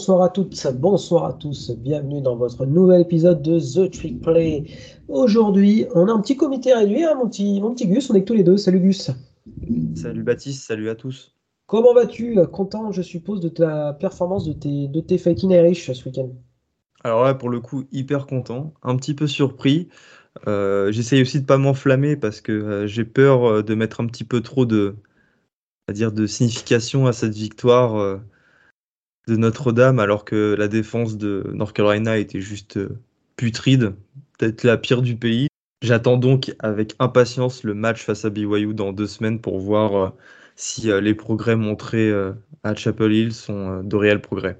Bonsoir à toutes, bonsoir à tous, bienvenue dans votre nouvel épisode de The Trick Play. Aujourd'hui, on a un petit comité réduit, hein, mon, petit, mon petit Gus, on est que tous les deux. Salut Gus. Salut Baptiste, salut à tous. Comment vas-tu? Content, je suppose, de ta performance de tes, de tes Fighting Irish ce week-end? Alors ouais, pour le coup, hyper content, un petit peu surpris. Euh, J'essaye aussi de pas m'enflammer parce que euh, j'ai peur euh, de mettre un petit peu trop de, à dire, de signification à cette victoire. Euh, de Notre-Dame, alors que la défense de North Carolina était juste euh, putride, peut-être la pire du pays. J'attends donc avec impatience le match face à BYU dans deux semaines pour voir euh, si euh, les progrès montrés à Chapel Hill sont de réels progrès.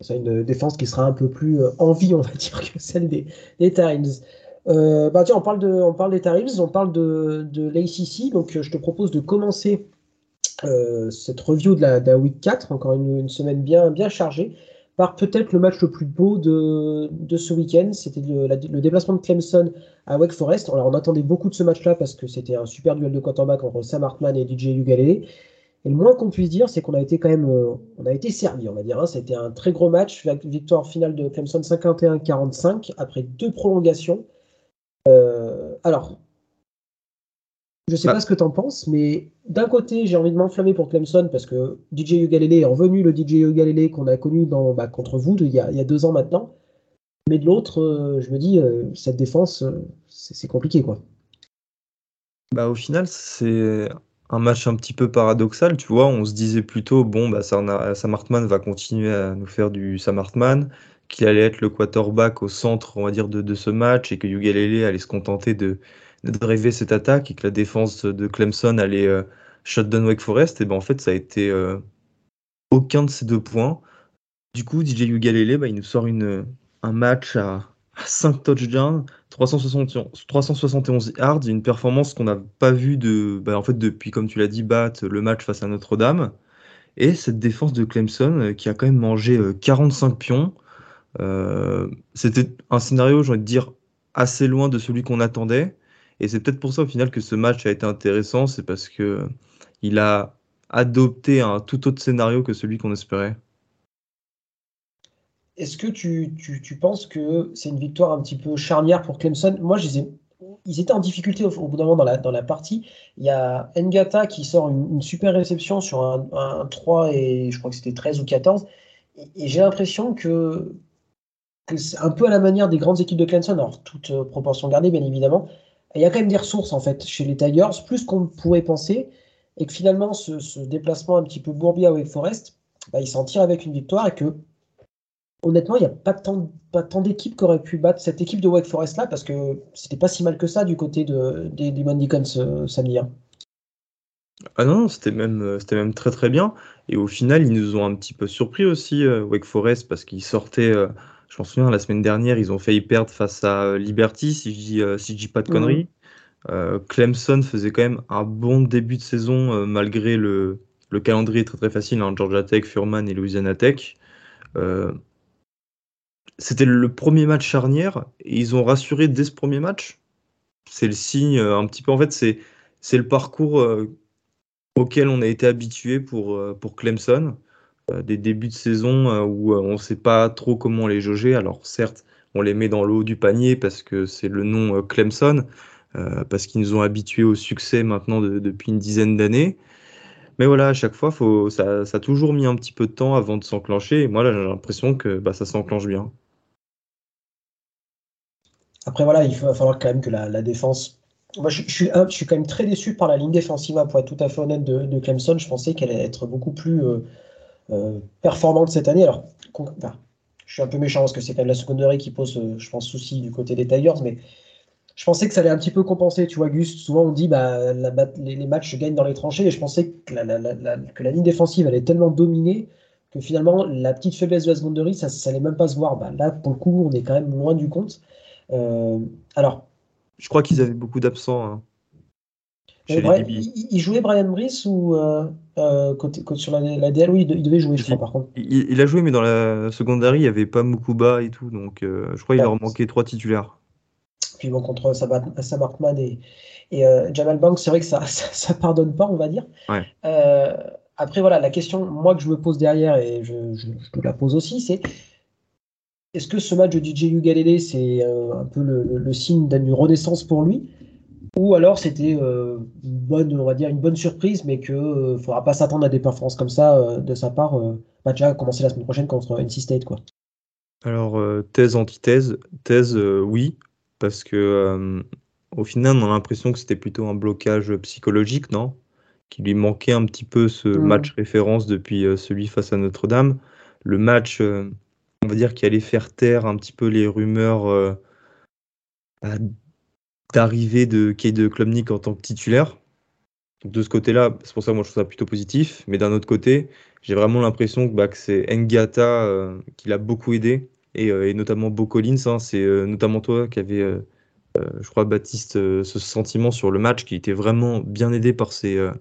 C'est une défense qui sera un peu plus en vie, on va dire, que celle des, Times. Bah tiens, on parle, de, on parle des Times, on parle de, de l'ACC, donc je te propose de commencer euh, cette review de la, Week 4, encore une, semaine bien, chargée, par peut-être le match le plus beau de, ce week-end. C'était le, le, déplacement de Clemson à Wake Forest. Alors, on attendait beaucoup de ce match-là parce que c'était un super duel de quarterback entre Sam Hartman et DJ Ugalele. Et le moins qu'on puisse dire, c'est qu'on a été quand même, euh, on a été servi, on va dire. Hein. C'était un très gros match, victoire finale de Clemson 51-45 après deux prolongations. Euh, alors, je sais bah. pas ce que tu en penses, mais d'un côté, j'ai envie de m'enflammer pour Clemson parce que DJ Ugalele est revenu le DJ Ugalele qu'on a connu dans, bah, contre vous de, il, y a, il, y a, deux ans maintenant. Mais de l'autre, euh, je me dis, euh, cette défense, euh, c'est compliqué. quoi. Bah, au final, c'est un match un petit peu paradoxal. Tu vois, on se disait plutôt, bon, bah, Sam Hartman va continuer à nous faire du Sam Hartman, qu'il allait être le quarterback au centre, on va dire, de, de ce match et que Ugalele allait se contenter de de rêver cette attaque et que la défense de Clemson allait euh, shutdown Wake Forest, et ben en fait ça a été euh, aucun de ces deux points. Du coup, DJ Ugalele, bah, il nous sort une, un match à, à 5 touchdowns, 371, 371 yards, une performance qu'on n'a pas vue de, bah, en fait, depuis, comme tu l'as dit, Bat, le match face à Notre-Dame. Et cette défense de Clemson euh, qui a quand même mangé 45 pions. Euh, C'était un scénario, j'ai envie de dire, assez loin de celui qu'on attendait. Et c'est peut-être pour ça au final que ce match a été intéressant, c'est parce que il a adopté un tout autre scénario que celui qu'on espérait. Est-ce que tu, tu, tu, penses que c'est une victoire un petit peu charnière pour Clemson? Moi, je ai, ils étaient en difficulté au, au bout d'un moment dans la, dans la partie. Il y a Ngata qui sort une, super réception sur un, un, 3 et je crois que c'était 13 ou 14. Et, j'ai l'impression que, que c'est un peu à la manière des grandes équipes de Clemson, alors toute proportion gardée bien évidemment, il y a quand même des ressources en fait chez les Tigers, plus qu'on pourrait penser, et que finalement ce, ce, déplacement un petit peu bourbier à Wake Forest, bah, il s'en tire avec une victoire et que honnêtement, il n'y a pas tant, d'équipes qui auraient pu battre cette équipe de Wake Forest là parce que c'était pas si mal que ça du côté de, des, des Mandicons euh, samedi. Hein. Ah non, c'était même, c'était même très très bien. Et au final, ils nous ont un petit peu surpris aussi, euh, Wake Forest, parce qu'ils sortaient. Euh, je m'en souviens, la semaine dernière, ils ont failli perdre face à euh, Liberty, si je dis, euh, si je dis pas de conneries. Mmh. Euh, Clemson faisait quand même un bon début de saison, euh, malgré le, le, calendrier très très facile, hein, Georgia Tech, Furman et Louisiana Tech. C'était le premier match charnière, et ils ont rassuré dès ce premier match. C'est le signe, un petit peu, en fait, c'est le parcours auquel on a été habitué pour, pour Clemson. Euh, des débuts de saison euh, où euh, on ne sait pas trop comment les jauger. Alors certes, on les met dans le haut du panier parce que c'est le nom Clemson, parce qu'ils nous ont habitués au succès maintenant de, depuis une dizaine d'années. Mais voilà, à chaque fois, ça, ça, a toujours mis un petit peu de temps avant de s'enclencher. Et moi, là, j'ai l'impression que bah, ça s'enclenche bien. Après, voilà, il va falloir quand même que la, défense. Moi, je, suis, quand même très déçu par la ligne défensive, pour être tout à fait honnête, de, de Clemson. Je pensais qu'elle allait être beaucoup plus. Performante cette année. Alors, enfin, je suis un peu méchant parce que c'est quand même la secondaire qui pose, euh, je pense, souci du côté des Tigers, mais je pensais que ça allait un petit peu compenser. Tu vois, Gus, souvent on dit bah, la, les, les, matchs se gagnent dans les tranchées, et je pensais que la, la, que la, ligne défensive allait tellement dominer que finalement la petite faiblesse de la secondaire, ça, ça allait même pas se voir. Bah, là, pour le coup, on est quand même loin du compte. Euh, alors. Je crois qu'ils avaient beaucoup d'absents. Hein. Brian, il, il, jouait Brian Brice ou euh, euh, côté, côté, sur la, la, DL Oui, il devait jouer, je crois, par contre. Il, il, a joué, mais dans la secondaire, il n'y avait pas Mukuba et tout, donc euh, je crois qu'il leur manquait trois titulaires. Puis bon, contre Sam Hartman et, et euh, Jamal Banks, c'est vrai que ça, ça, ça, pardonne pas, on va dire. Ouais. après, voilà, la question, moi, que je me pose derrière, et je, te la pose aussi, c'est est-ce que ce match de DJ Ugalele, c'est un peu le, signe d'une renaissance pour lui? Ou alors c'était euh, une bonne, on va dire, une bonne surprise, mais qu'il ne faudra pas s'attendre à des performances comme ça de sa part. Bah, déjà commencer la semaine prochaine contre NC State, quoi. Alors, thèse, antithèse. Thèse, oui, parce que au final, on a l'impression que c'était plutôt un blocage psychologique, non? Qui lui manquait un petit peu ce mmh. match référence depuis euh, celui face à Notre-Dame. Le match, euh, on va dire, qui allait faire taire un petit peu les rumeurs euh, bah, d'arrivée de Kade Klubnik en tant que titulaire. de ce côté-là, c'est pour ça que moi je trouve ça plutôt positif. Mais d'un autre côté, j'ai vraiment l'impression que, bah, c'est Ngata qui l'a beaucoup aidé. Et, notamment Bo Collins, hein. c'est notamment toi qui avait euh, je crois, Baptiste, euh, ce sentiment sur le match qui était vraiment bien aidé par ses, euh,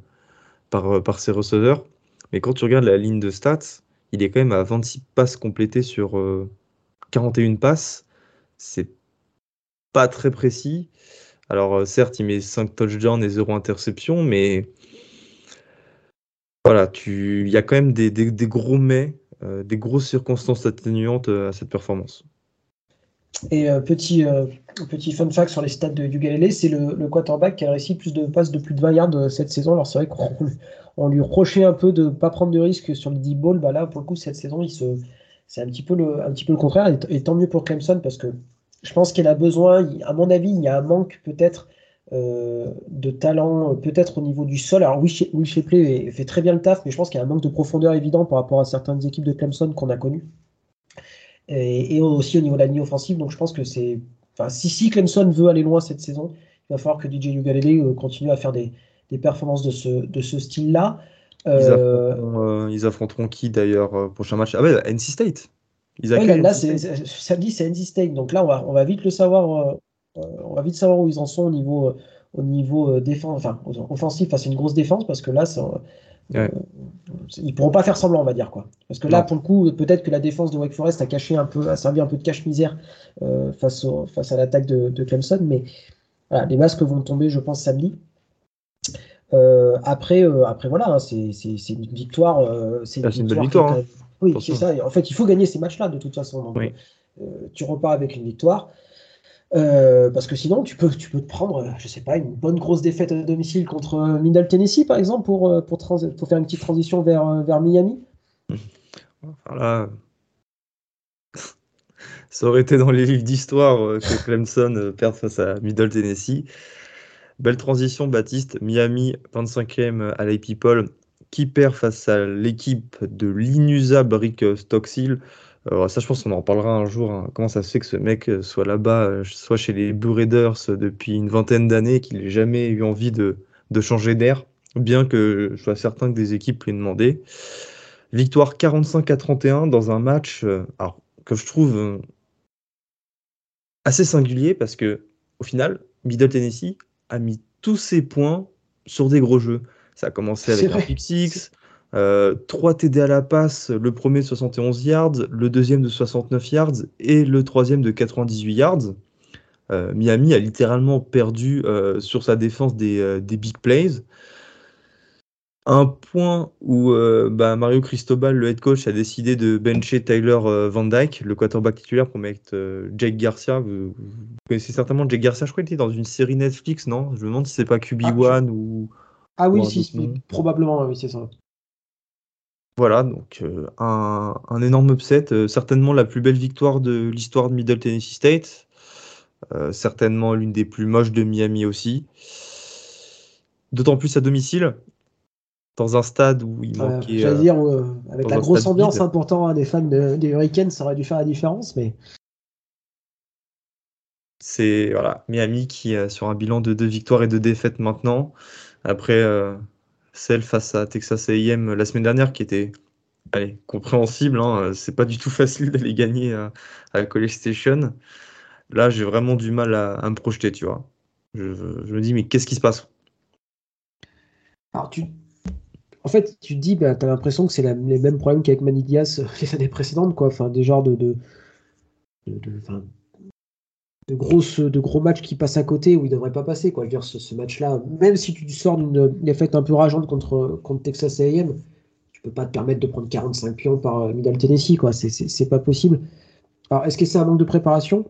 par, par ses receveurs. Mais quand tu regardes la ligne de stats, il est quand même à 26 passes complétées sur 41 passes. C'est pas très précis. Alors certes, il met 5 touchdowns et 0 interception, mais voilà, il y a quand même des, gros mais, des grosses circonstances atténuantes à cette performance. Et euh, petit, euh, petit fun fact sur les stats de, Galilée, c'est le, quarterback qui a réussi plus de passes de plus de 20 yards euh, cette saison. Alors c'est vrai qu'on lui reprochait un peu de ne pas prendre de risques sur le deep ball. Bah là, pour le coup, cette saison, il se, c'est un petit peu le, un petit peu le contraire. Et, tant mieux pour Clemson parce que je pense qu'il a besoin. à mon avis, il y a un manque peut-être de talent, peut-être au niveau du sol. Alors Will, Will Shapley fait très bien le taf, mais je pense qu'il y a un manque de profondeur évident par rapport à certaines équipes de Clemson qu'on a connues et, aussi au niveau de la ligne offensive. Donc je pense que c'est. Enfin, si, si Clemson veut aller loin cette saison, il va falloir que DJ Ugalele euh, continue à faire des, des, performances de ce, de ce style-là. Ils, euh, ils, affronteront qui d'ailleurs euh, prochain match? Ah ouais, NC State. Là, là samedi c'est NC State, donc là on va, on va vite le savoir. on va vite savoir où ils en sont au niveau, au niveau défense, enfin offensif face à une grosse défense, parce que là, ça, Ouais. ils pourront pas faire semblant, on va dire quoi. Parce que là, pour le coup, peut-être que la défense de Wake Forest a caché un peu, a servi un peu de cache-misère euh, face, face à l'attaque de, Clemson, mais voilà, les masques vont tomber, je pense, samedi. Euh, après, euh, après, voilà, hein, c'est une victoire. c'est une, victoire. Hein. Oui, c'est ça. En fait, il faut gagner ces matchs-là de toute façon. tu repars avec une victoire. Euh, parce que sinon, tu peux, tu peux te prendre, je sais pas, une bonne grosse défaite à domicile contre Middle Tennessee, par exemple, pour, euh, pour, pour faire une petite transition vers, euh, vers Miami. Enfin ça aurait été dans les livres d'histoire que Clemson perde face à Middle Tennessee. Belle transition, Baptiste. Miami, 25e à la People, qui perd face à l'équipe de l'inusable Rick Stockstill ça, je pense qu'on en parlera un jour. Hein. Comment ça se fait que ce mec euh, soit là-bas, euh, soit chez les Blue Raiders euh, depuis une vingtaine d'années, qu'il n'ait jamais eu envie de, changer d'air, bien que je sois certain que des équipes l'aient demandé. Victoire 45 à 31 dans un match alors, que je trouve assez singulier parce que au final, Middle Tennessee a mis tous ses points sur des gros jeux. Ça a commencé avec un pick six, 3 euh, TD à la passe, le premier de 71 yards, le deuxième de 69 yards et le troisième de 98 yards. Euh, Miami a littéralement perdu euh, sur sa défense des, big plays. Un point où bah, Mario Cristobal, le head coach, a décidé de bencher Tyler Van Dyke, le quarterback titulaire, pour mettre Jake Garcia. Vous, connaissez certainement Jake Garcia, je crois qu'il était dans une série Netflix, non? Je me demande si c'est pas QB1 ah, ou. Ah oui, si, probablement, oui, c'est ça. Voilà, donc euh, un, énorme upset, euh, certainement la plus belle victoire de l'histoire de Middle Tennessee State, euh, certainement l'une des plus moches de Miami aussi. D'autant plus à domicile, dans un stade où il manquait. J'allais dire, avec la grosse ambiance, important hein, des fans des Hurricanes, ça aurait dû faire la différence, mais. C'est voilà, Miami qui est sur un bilan de deux victoires et deux défaites maintenant. Après celle face à Texas A&M la semaine dernière qui était compréhensible. Hein. C'est pas du tout facile d'aller gagner à, la College Station. Là, j'ai vraiment du mal à, me projeter, tu vois. Je, me dis, mais qu'est-ce qui se passe? Alors, tu... En fait, tu te dis, bah, tu as l'impression que c'est les mêmes problèmes qu'avec Manidias les années précédentes, quoi. Enfin, des genres de grosses, de gros matchs qui passent à côté où il ne devrait pas passer. Quoi. Je veux dire, ce, match-là, même si tu sors d'une défaite un peu rageante contre, contre Texas A&M, peux pas te permettre de prendre 45 pions par Middle Tennessee, quoi. C'est pas possible. Alors, est-ce que c'est un manque de préparation?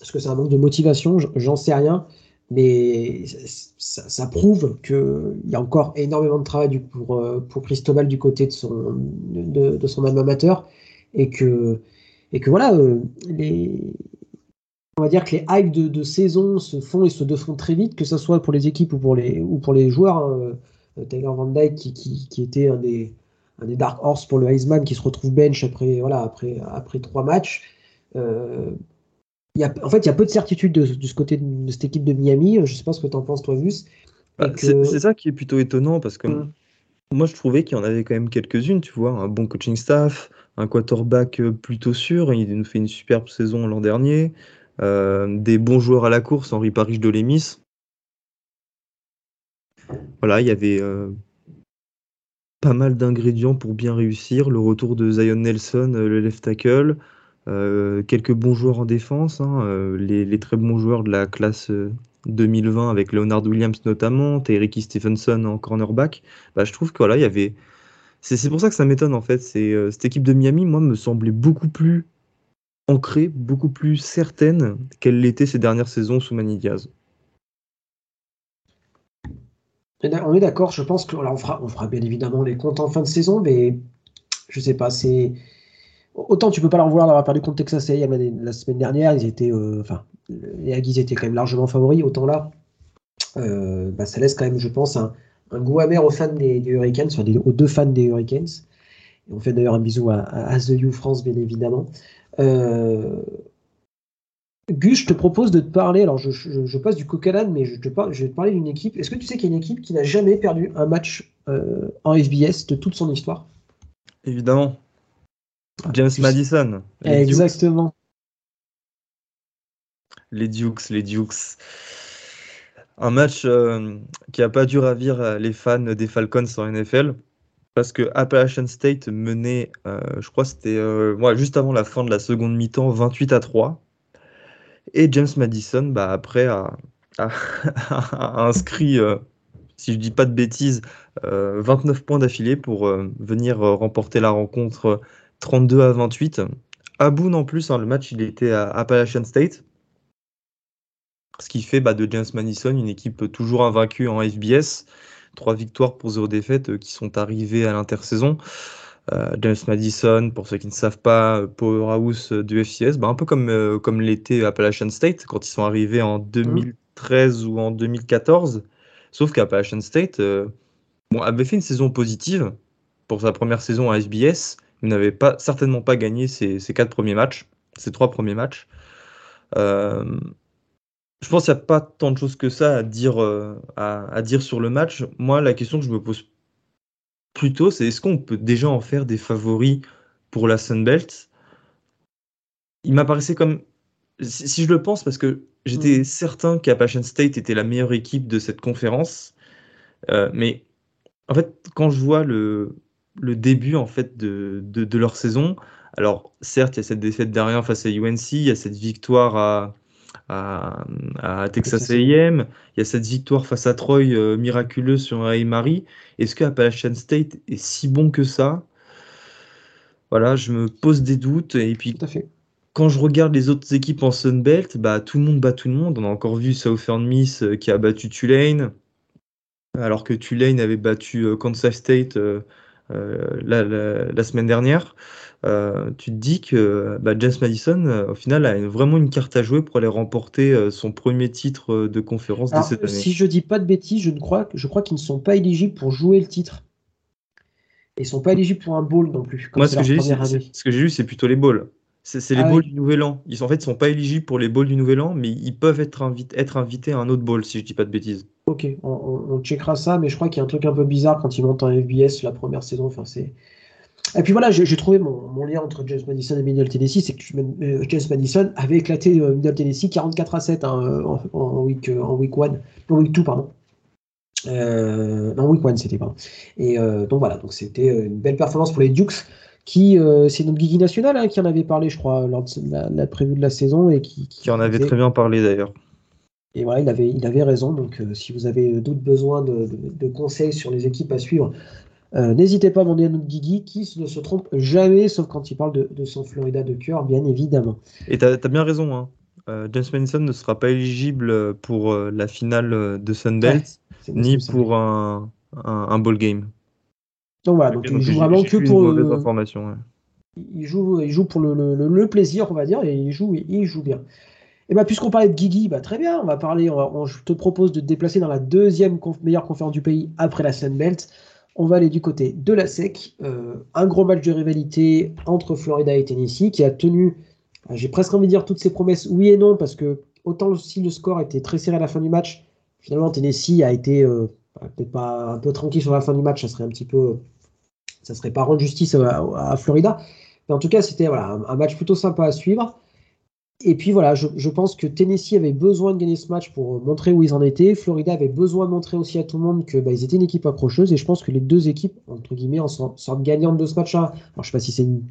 Est-ce que c'est un manque de motivation? J'en sais rien. Mais ça, prouve qu'il y a encore énormément de travail pour, pour Cristobal du côté de son, de, son amateur et que, et que voilà, les, on va dire que les hypes de, saison se font et se défont très vite, que ce soit pour les équipes ou pour les, ou pour les joueurs. Hein. Euh, Taylor Van Dyke qui, était un des, des, Dark Horse pour le Heisman qui se retrouve bench après, voilà, après, après trois matchs. Euh, y a, en fait, il y a peu de certitude de, ce côté de, cette équipe de Miami. Je ne sais pas ce que tu en penses, toi, Gus. Bah, c'est ça qui est plutôt étonnant parce que hum. moi, je trouvais qu'il y en avait quand même quelques-unes, tu vois. Un bon coaching staff, un quarterback euh, plutôt sûr. Il nous fait une superbe saison l'an dernier. Euh, des bons joueurs à la course, Henri Paris de Lémis. Voilà, il y avait euh, pas mal d'ingrédients pour bien réussir. Le retour de Zion Nelson, euh, le left tackle, quelques bons joueurs en défense, hein, les, très bons joueurs de la classe 2020 avec Leonard Williams notamment, Ricky Stevenson en cornerback. Bah, je trouve que voilà, il y avait. C'est pour ça que ça m'étonne en fait. cette équipe de Miami, moi, me semblait beaucoup plus ancrée, beaucoup plus certaine qu'elle l'était ces dernières saisons sous Manny Diaz. On est d'accord, je pense que on fera, on fera bien évidemment les comptes en fin de saison, mais je sais pas, c'est autant tu peux pas leur vouloir d'avoir perdu contre Texas A&M la semaine dernière, ils étaient, euh, enfin, les Aggies étaient quand même largement favoris, autant là, euh, bah, ça laisse quand même, je pense, un, goût amer aux fans des, Hurricanes, aux deux fans des Hurricanes. On fait d'ailleurs un bisou à, à, The You France, bien évidemment. Euh, Gus, je te propose de te parler. Alors, je, passe du coq mais je, te je vais te parler d'une équipe. Est-ce que tu sais qu'il y a une équipe qui n'a jamais perdu un match euh, en FBS de toute son histoire? Évidemment. Ah, James Madison. Exactement. Les Dukes, les Dukes. Un match euh, qui n'a pas dû ravir les fans des Falcons en NFL parce que Appalachian State menait, euh, je crois c'était euh, juste avant la fin de la seconde mi-temps, 28 à 3. Et James Madison, bah, après, a, inscrit, euh, si je dis pas de bêtises, 29 points d'affilée pour venir remporter la rencontre 32 à 28. À Boone en plus, hein, le match il était à Appalachian State. Ce qui fait bah, de James Madison une équipe toujours invaincue en FBS trois victoires pour zéro défaite euh, qui sont arrivées à l'intersaison. Euh, James Madison, pour ceux qui ne savent pas, euh, powerhouse du FCS, bah, un peu comme, comme l'était Appalachian State quand ils sont arrivés en 2013 ou en 2014. Sauf qu'Appalachian State bon, avait fait une saison positive pour sa première saison à SBS, mais n'avait pas, certainement pas gagné ses, ses, quatre premiers matchs, ses trois premiers matchs. Je pense qu'il n'y a pas tant de choses que ça à dire, euh, à, dire sur le match. Moi, la question que je me pose plutôt, c'est est-ce qu'on peut déjà en faire des favoris pour la Sunbelt Il m'apparaissait comme. Si, je le pense, parce que j'étais mm. certain qu'Appalachian State était la meilleure équipe de cette conférence. Euh, mais en fait, quand je vois le, le début en fait de, de, leur saison, alors certes, il y a cette défaite derrière face à UNC, il y a cette victoire à à, Texas A&M. Il y a cette victoire face à Troy euh, miraculeuse sur Marie. Est-ce que Appalachian State est si bon que ça? Voilà, je me pose des doutes. Et puis, quand je regarde les autres équipes en Sunbelt, bah, tout le monde bat tout le monde. On a encore vu Southern Miss euh, qui a battu Tulane, alors que Tulane avait battu euh, Kansas State la, semaine dernière. Euh, tu te dis que bah, James Madison, euh, au final, a vraiment une carte à jouer pour aller remporter euh, son premier titre de conférence de cette année. Si je dis pas de bêtises, je, ne crois, je crois qu'ils ne sont pas éligibles pour jouer le titre. Et ils sont pas éligibles pour un bowl non plus. Moi, ce que, j'ai vu, c'est plutôt les bowls. C'est les ah bowls du Nouvel An. Ils, en fait, ils sont pas éligibles pour les bowls du Nouvel An, mais ils peuvent être, être invités à un autre bowl, si je dis pas de bêtises. Ok, on, on checkera ça, mais je crois qu'il y a un truc un peu bizarre quand ils montent en FBS la première saison. Enfin, c'est et puis voilà, j'ai trouvé mon, lien entre James Madison et Middle Tennessee, c'est que euh, James Madison avait éclaté euh, Middle Tennessee 44 à 7 hein, euh, en, week, en week 1, en week 2, pardon. non, week 1, c'était pas. Et donc voilà, donc c'était une belle performance pour les Dukes, qui, c'est notre Guigui national hein, qui en avait parlé, je crois, lors de la, prévue de la saison. et Qui, qui, en avait très bien parlé d'ailleurs. Et voilà, il avait, il avait raison. Donc, si vous avez d'autres besoins de, de, conseils sur les équipes à suivre, N'hésitez pas à demander à notre Guigui qui ne se trompe jamais, sauf quand il parle de, son Florida de cœur, bien évidemment. Et tu as, bien raison, hein. James Madison ne sera pas éligible pour la finale de Sunbelt, ni pour un, un, ball game. Donc voilà, donc, il joue vraiment que pour. il, joue, il joue pour le, le, plaisir, on va dire, et il joue, il joue bien. Et bah, puisqu'on parlait de Guigui, bah, très bien, on va parler. On je te propose de te déplacer dans la deuxième meilleure conférence du pays après la Belt. On va aller du côté de la SEC. Euh, un gros match de rivalité entre Florida et Tennessee qui a tenu, euh, j'ai presque envie de dire toutes ses promesses, oui et non, parce que autant si le score était très serré à la fin du match, finalement Tennessee a été euh, peut-être pas un peu tranquille sur la fin du match, ça serait un petit peu, ça serait pas rendre justice à, Florida. Mais en tout cas, c'était voilà, un, match plutôt sympa à suivre. Et puis voilà, je, pense que Tennessee avait besoin de gagner ce match pour montrer où ils en étaient. Florida avait besoin de montrer aussi à tout le monde qu'ils bah, étaient une équipe accrocheuse. Et je pense que les deux équipes, entre guillemets, en sortent gagnantes de ce match-là. Alors je sais pas si c'est une.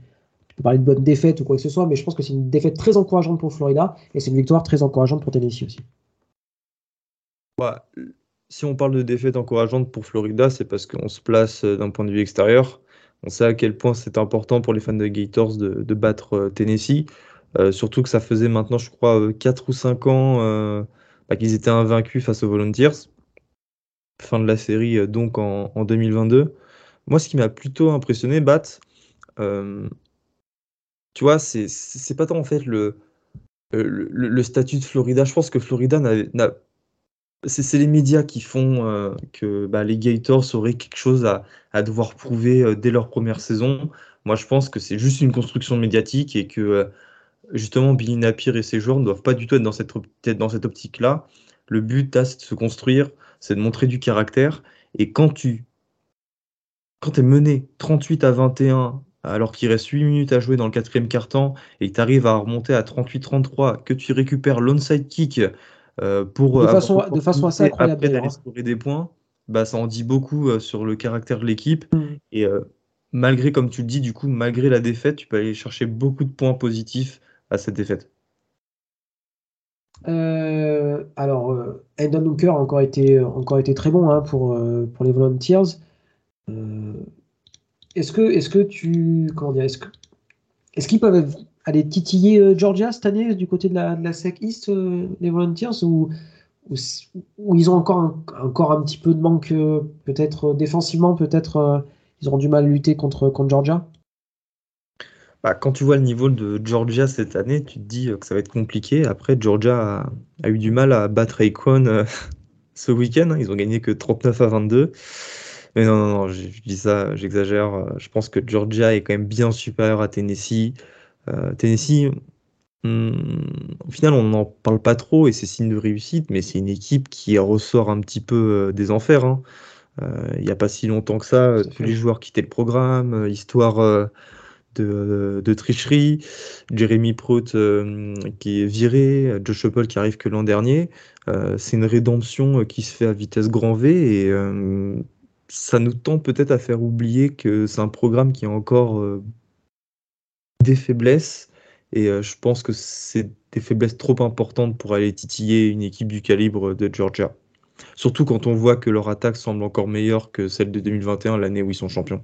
Parler de bonne défaite ou quoi que ce soit, mais je pense que c'est une défaite très encourageante pour Florida et c'est une victoire très encourageante pour Tennessee aussi. si on parle de défaite encourageante pour Florida, c'est parce qu'on se place euh, d'un point de vue extérieur. On sait à quel point c'est important pour les fans de Gators de battre euh, Tennessee. Euh, surtout que ça faisait maintenant, je crois, 4 euh, ou 5 ans euh, bah, qu'ils étaient invaincus face aux Volunteers. Fin de la série, donc en, 2022. Moi, ce qui m'a plutôt impressionné, Bat, tu vois, c'est pas tant en fait le, statut de Florida. Je pense que Florida n'a. C'est les médias qui font que bah, les Gators auraient quelque chose à devoir prouver dès leur première saison. Moi, je pense que c'est juste une construction médiatique et que justement, Billy Napier et ses joueurs ne doivent pas du tout être dans cette, dans cette optique-là. Le but, c'est de se construire, c'est de montrer du caractère. Et quand tu quand es mené 38 à 21, alors qu'il reste 8 minutes à jouer dans le quatrième quart-temps, et que tu arrives à remonter à 38-33, que tu récupères l'onside kick euh, pour... De façon, de façon assez incroyable. Après d'aller scorer des points, bah, ça en dit beaucoup euh, sur le caractère de l'équipe. Mm. Et euh, malgré, comme tu le dis, du coup, malgré la défaite, tu peux aller chercher beaucoup de points positifs cette défaite euh, alors, euh, Endon Hooker a encore été, encore été très bon hein, pour, euh, pour les Volunteers. est-ce que, est que tu. Comment dire Est-ce, est-ce qu'ils peuvent aller titiller Georgia cette année du côté de la, de la SEC East, les Volunteers ou, ou, ils ont encore un, encore un petit peu de manque, peut-être défensivement, peut-être ils auront du mal à lutter contre, contre Georgia? Bah, quand tu vois le niveau de Georgia cette année, tu te dis euh, que ça va être compliqué. Après, Georgia a, eu du mal à battre Akon euh, ce week-end. Hein. Ils ont gagné que 39 à 22. Mais non, non, non, je, dis ça, j'exagère. Euh, je pense que Georgia est quand même bien supérieur à Tennessee. Tennessee, hmm, au final, on n'en parle pas trop et c'est signe de réussite, mais c'est une équipe qui ressort un petit peu des enfers. Hein. Il n'y a pas si longtemps que ça, tous les joueurs quittaient le programme, histoire de, tricherie, Jeremy Prout euh, qui est viré, Josh Paul qui arrive que l'an dernier. Euh, c'est une rédemption euh, qui se fait à vitesse grand V et ça nous tend peut-être à faire oublier que c'est un programme qui a encore des faiblesses et je pense que c'est des faiblesses trop importantes pour aller titiller une équipe du calibre de Georgia. Surtout quand on voit que leur attaque semble encore meilleure que celle de 2021, l'année où ils sont champions.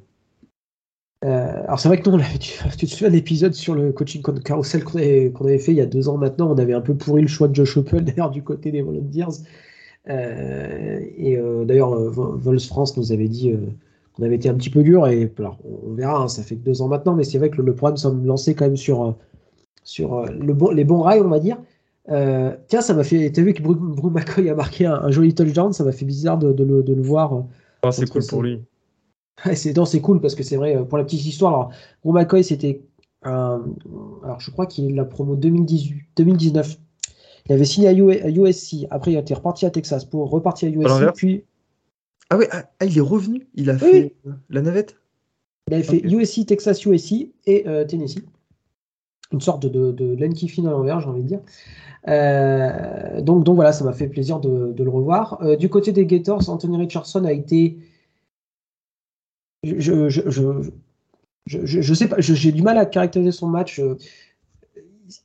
Euh, alors c'est vrai que nous, tu, tu, te souviens de l'épisode sur le coaching carousel qu'on avait, avait, fait il y a deux ans maintenant, on avait un peu pourri le choix de Josh Oppel d'ailleurs du côté des Volunteers. Euh, et euh, d'ailleurs, Vols France nous avait dit qu'on avait été un petit peu dur, et alors, on verra, hein, ça fait que deux ans maintenant, mais c'est vrai que le, programme semble lancé quand même sur, sur le les bons rails, on va dire. tiens, ça m'a fait. T'as vu que Bruce McCoy a marqué un, joli touchdown, ça m'a fait bizarre de, le, le, voir. Ah, c'est cool pour lui c'est cool parce que c'est vrai, pour la petite histoire, alors, Ron McCoy, c'était alors je crois qu'il est la promo 2018, 2019. Il avait signé à, USC, après il été reparti à Texas pour repartir à USC, puis. Ah ouais, ah, ah, il est revenu, il a fait la navette. Il avait fait USC, Texas, USC et euh, Tennessee. Une sorte de, de, de à l'envers, j'ai envie de dire. Euh, donc, donc voilà, ça m'a fait plaisir de, de le revoir. Euh, du côté des Gators, Anthony Richardson a été je, je, je, je, sais pas, j'ai du mal à caractériser son match. Euh,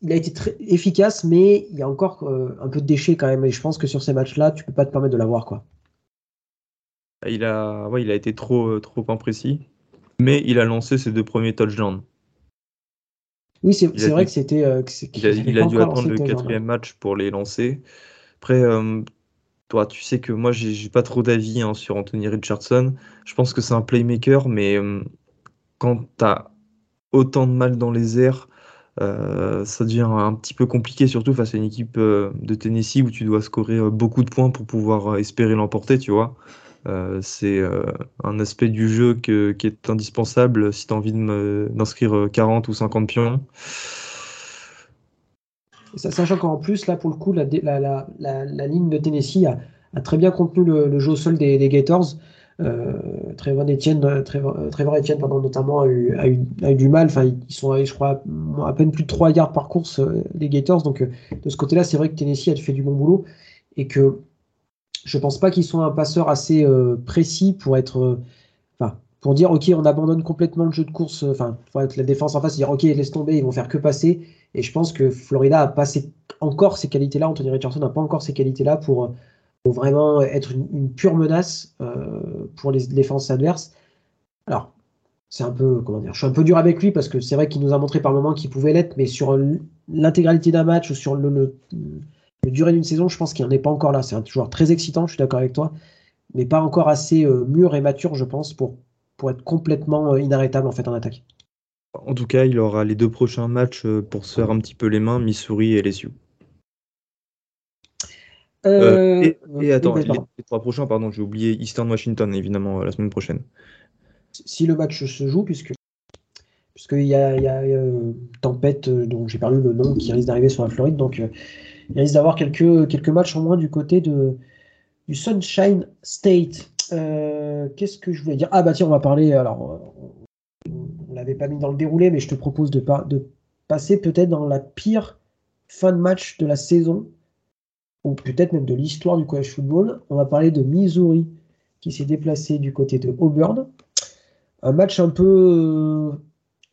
il a été très efficace, mais il y a encore euh, un peu de déchets quand même. Et je pense que sur ces matchs-là, tu peux pas te permettre de l'avoir, quoi. Il a, ouais, il a été trop, trop imprécis, mais il a lancé ses deux premiers touchdowns. Oui, c'est vrai que c'était. Euh, il a, il a dû attendre le quatrième match pour les lancer. Après, euh, toi, tu sais que moi, j'ai pas trop d'avis hein, sur Anthony Richardson. Je pense que c'est un playmaker, mais euh, quand tu as autant de mal dans les airs, ça devient un petit peu compliqué, surtout face à une équipe de Tennessee où tu dois scorer beaucoup de points pour pouvoir espérer l'emporter, tu vois. Euh, c'est euh, un aspect du jeu qui est indispensable si tu as envie d'inscrire 40 euh, ou 50 pions. Sachant qu'en plus, là, pour le coup, la, ligne de Tennessee a, très bien contenu le, jeu au sol des, Gators. Trevor Etienne, Trevor, Etienne pardon, notamment a eu, du mal. Enfin, ils sont, je crois, à peine plus de 3 yards par course, les Gators. Donc, de ce côté-là, c'est vrai que Tennessee a fait du bon boulot et que je pense pas qu'ils soient un passeur assez euh, précis pour être. Euh, pour dire, OK, on abandonne complètement le jeu de course. Euh, enfin, la défense en face, dire, OK, laisse tomber, ils vont faire que passer. Et je pense que Florida a pas encore ces qualités-là. Anthony Richardson n'a pas encore ces qualités-là pour, vraiment être une, pure menace pour les défenses adverses. Alors, c'est un peu, comment dire, je suis un peu dur avec lui parce que c'est vrai qu'il nous a montré par moments qu'il pouvait l'être, mais sur l'intégralité d'un match ou sur le durée d'une saison, je pense qu'il n'en est pas encore là. C'est un joueur très excitant, je suis d'accord avec toi, mais pas encore assez euh, mûr et mature, je pense, pour, pour être complètement euh, inarrêtable en fait en attaque. En tout cas, il aura les deux prochains matchs euh, pour se faire un petit peu les mains, Missouri et LSU. et, attends, les, trois prochains, pardon, j'ai oublié Eastern Washington, évidemment, la semaine prochaine. Si le match se joue, puisque puisqu'il y a, y a Tempête, dont j'ai perdu le nom, qui risque d'arriver sur la Floride, donc il risque d'avoir quelques, quelques matchs en moins du côté de, du Sunshine State. Euh, qu'est-ce que je voulais dire? Ah bah tiens, on va parler. Alors, on l'avait pas mis dans le déroulé, mais je te propose de, passer peut-être dans la pire fin de match de la saison, ou peut-être même de l'histoire du college football. On va parler de Missouri qui s'est déplacé du côté de Auburn. Un match un peu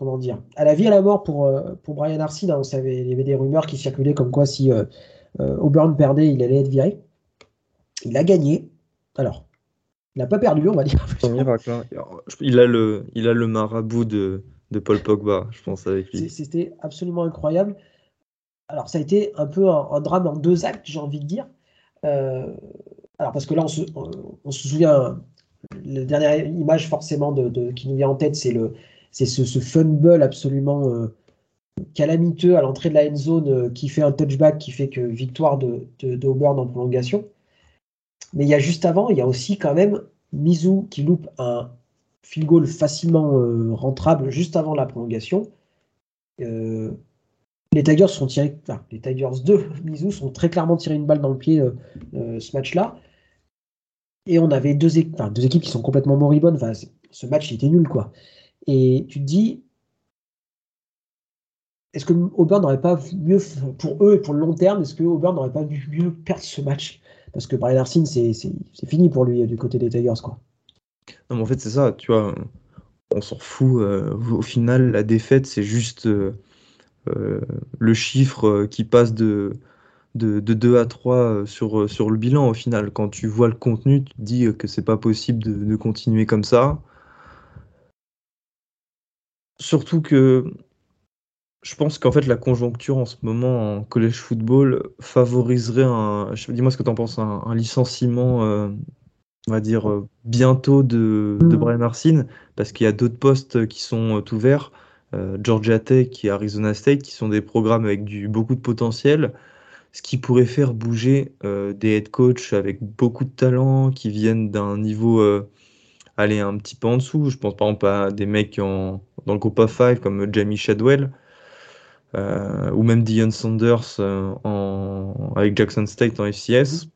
comment dire, à la vie à la mort pour, euh, pour Brian Arcine. Hein, on savait, il y avait des rumeurs qui circulaient comme quoi si euh, euh, Auburn perdait, il allait être viré. Il a gagné. Alors, il n'a pas perdu, on va dire. Hein. Il a le, il a le marabout de, de Paul Pogba, je pense, avec lui. C'était absolument incroyable. Alors, ça a été un peu un, drame en deux actes, j'ai envie de dire. alors, parce que là, on se, on, se souvient, la dernière image forcément de, qui nous vient en tête, c'est le, c'est ce, fumble absolument euh, calamiteux à l'entrée de la end zone euh, qui fait un touchback qui fait que victoire de, de, en prolongation. Mais il y a juste avant, il y a aussi quand même Mizu qui loupe un field goal facilement euh, rentrable juste avant la prolongation. les Tigers sont tirés, les Tigers 2, Mizu sont très clairement tirés une balle dans le pied ce match-là. Et on avait deux, deux, équipes qui sont complètement moribondes. ce match il était nul quoi. Et tu te dis, est-ce que Auburn n'aurait pas mieux, pour eux et pour le long terme, est-ce que Auburn n'aurait pas mieux perdre ce match? Parce que Brian Arsene, c'est fini pour lui du côté des Tigers. Quoi. Non, mais en fait, c'est ça, tu vois, on s'en fout. Euh, au final, la défaite, c'est juste euh, euh, le chiffre qui passe de, de, 2 à 3 sur, sur le bilan. Au final, quand tu vois le contenu, tu te dis que c'est pas possible de, de continuer comme ça. Surtout que je pense qu'en fait la conjoncture en ce moment en collège football favoriserait un, dis-moi ce que tu en penses, un, licenciement, euh, on va dire euh, bientôt de. Brian Arsene, parce qu'il y a d'autres postes qui sont euh, ouverts, Georgia Tech et Arizona State, qui sont des programmes avec du, beaucoup de potentiel, ce qui pourrait faire bouger des head coachs avec beaucoup de talent, qui viennent d'un niveau aller un petit peu en dessous. Je pense par exemple à des mecs en, dans le groupe of five comme Jamie Shadwell ou même Dion Sanders euh, en, avec Jackson State en FCS.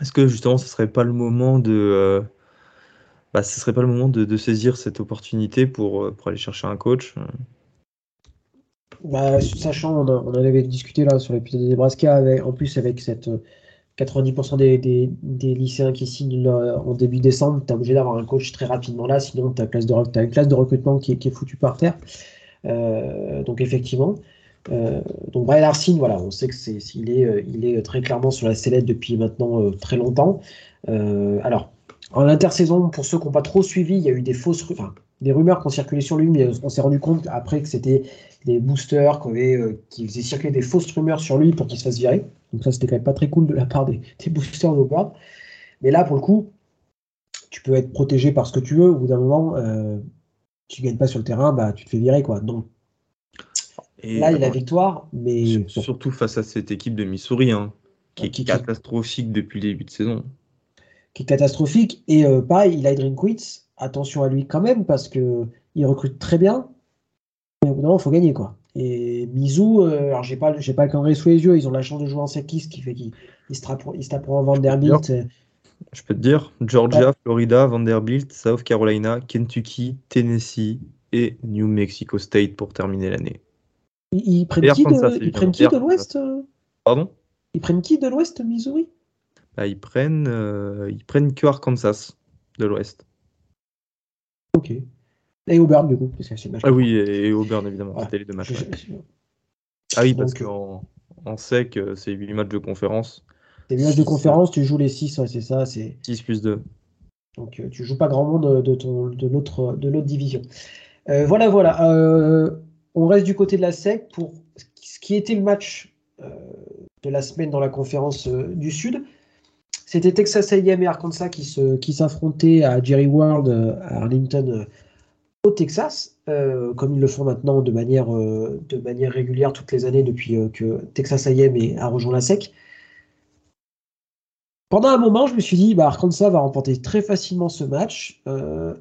Est-ce que justement ce serait pas le moment de euh, bah, ce serait pas le moment de, saisir cette opportunité pour, pour aller chercher un coach bah, Sachant, on, en avait discuté là sur l'épisode de Nebraska, avec, en plus avec cette 90% des, lycéens qui signent en début décembre, tu es obligé d'avoir un coach très rapidement là, sinon tu as, as, une classe de recrutement qui est, foutue par terre. Euh, donc effectivement. Euh, donc Brian Arsene, voilà, on sait que c'est, il, est, il est très clairement sur la sellette depuis maintenant euh, très longtemps. alors, En intersaison, pour ceux qui n'ont pas trop suivi, il y a eu des fausses, enfin, des rumeurs qui ont circulé sur lui, mais on s'est rendu compte après que c'était des boosters qui, euh, faisaient circuler des fausses rumeurs sur lui pour qu'il se fasse virer. Donc ça, c'était quand même pas très cool de la part des, boosters de board. Mais là, pour le coup, tu peux être protégé par ce que tu veux. Au bout d'un moment, euh, tu gagnes pas sur le terrain, bah, tu te fais virer. quoi. Donc là, il a la victoire, mais... Surtout face à cette équipe de Missouri, hein, qui, est catastrophique depuis le début de saison. Qui est catastrophique. Et euh, pareil, il a Quits attention à lui quand même parce que il recrute très bien. Mais au bout d'un moment, il faut gagner quoi. Et Mizou, euh, alors j'ai pas, j'ai pas le calendrier sous les yeux, ils ont la chance de jouer en sekis, ce qui fait qu'ils se taperont Vanderbilt. Je peux te dire, Georgia, Florida, Vanderbilt, South Carolina, Kentucky, Tennessee et New Mexico State pour terminer l'année. Ils, prennent qui de, l'Ouest euh Pardon? Ils prennent qui de l'Ouest, Missouri? Bah, ils, prennent, euh, ils prennent que Arkansas de l'Ouest. Ok. Et Auburn, du coup. ah oui, et Auburn, évidemment. C'était les deux matchs. Ah oui, parce qu'en en sec, euh, c'est 8 matchs de conférence. C'est 8 matchs de conférence, tu joues les 6, c'est ça. 6 plus 2. Donc euh, tu joues pas grand monde de, ton, de l'autre division. Euh, voilà, voilà. On reste du côté de la SEC pour ce qui était le match de la semaine dans la conférence du Sud. C'était Texas A&M et Arkansas qui, se, s'affrontaient à Jerry World à Arlington au Texas, euh, comme ils le font maintenant de manière, euh, de manière régulière toutes les années depuis euh, que Texas A&M a rejoint la SEC. Pendant un moment, je me suis dit, bah, Arkansas va remporter très facilement ce match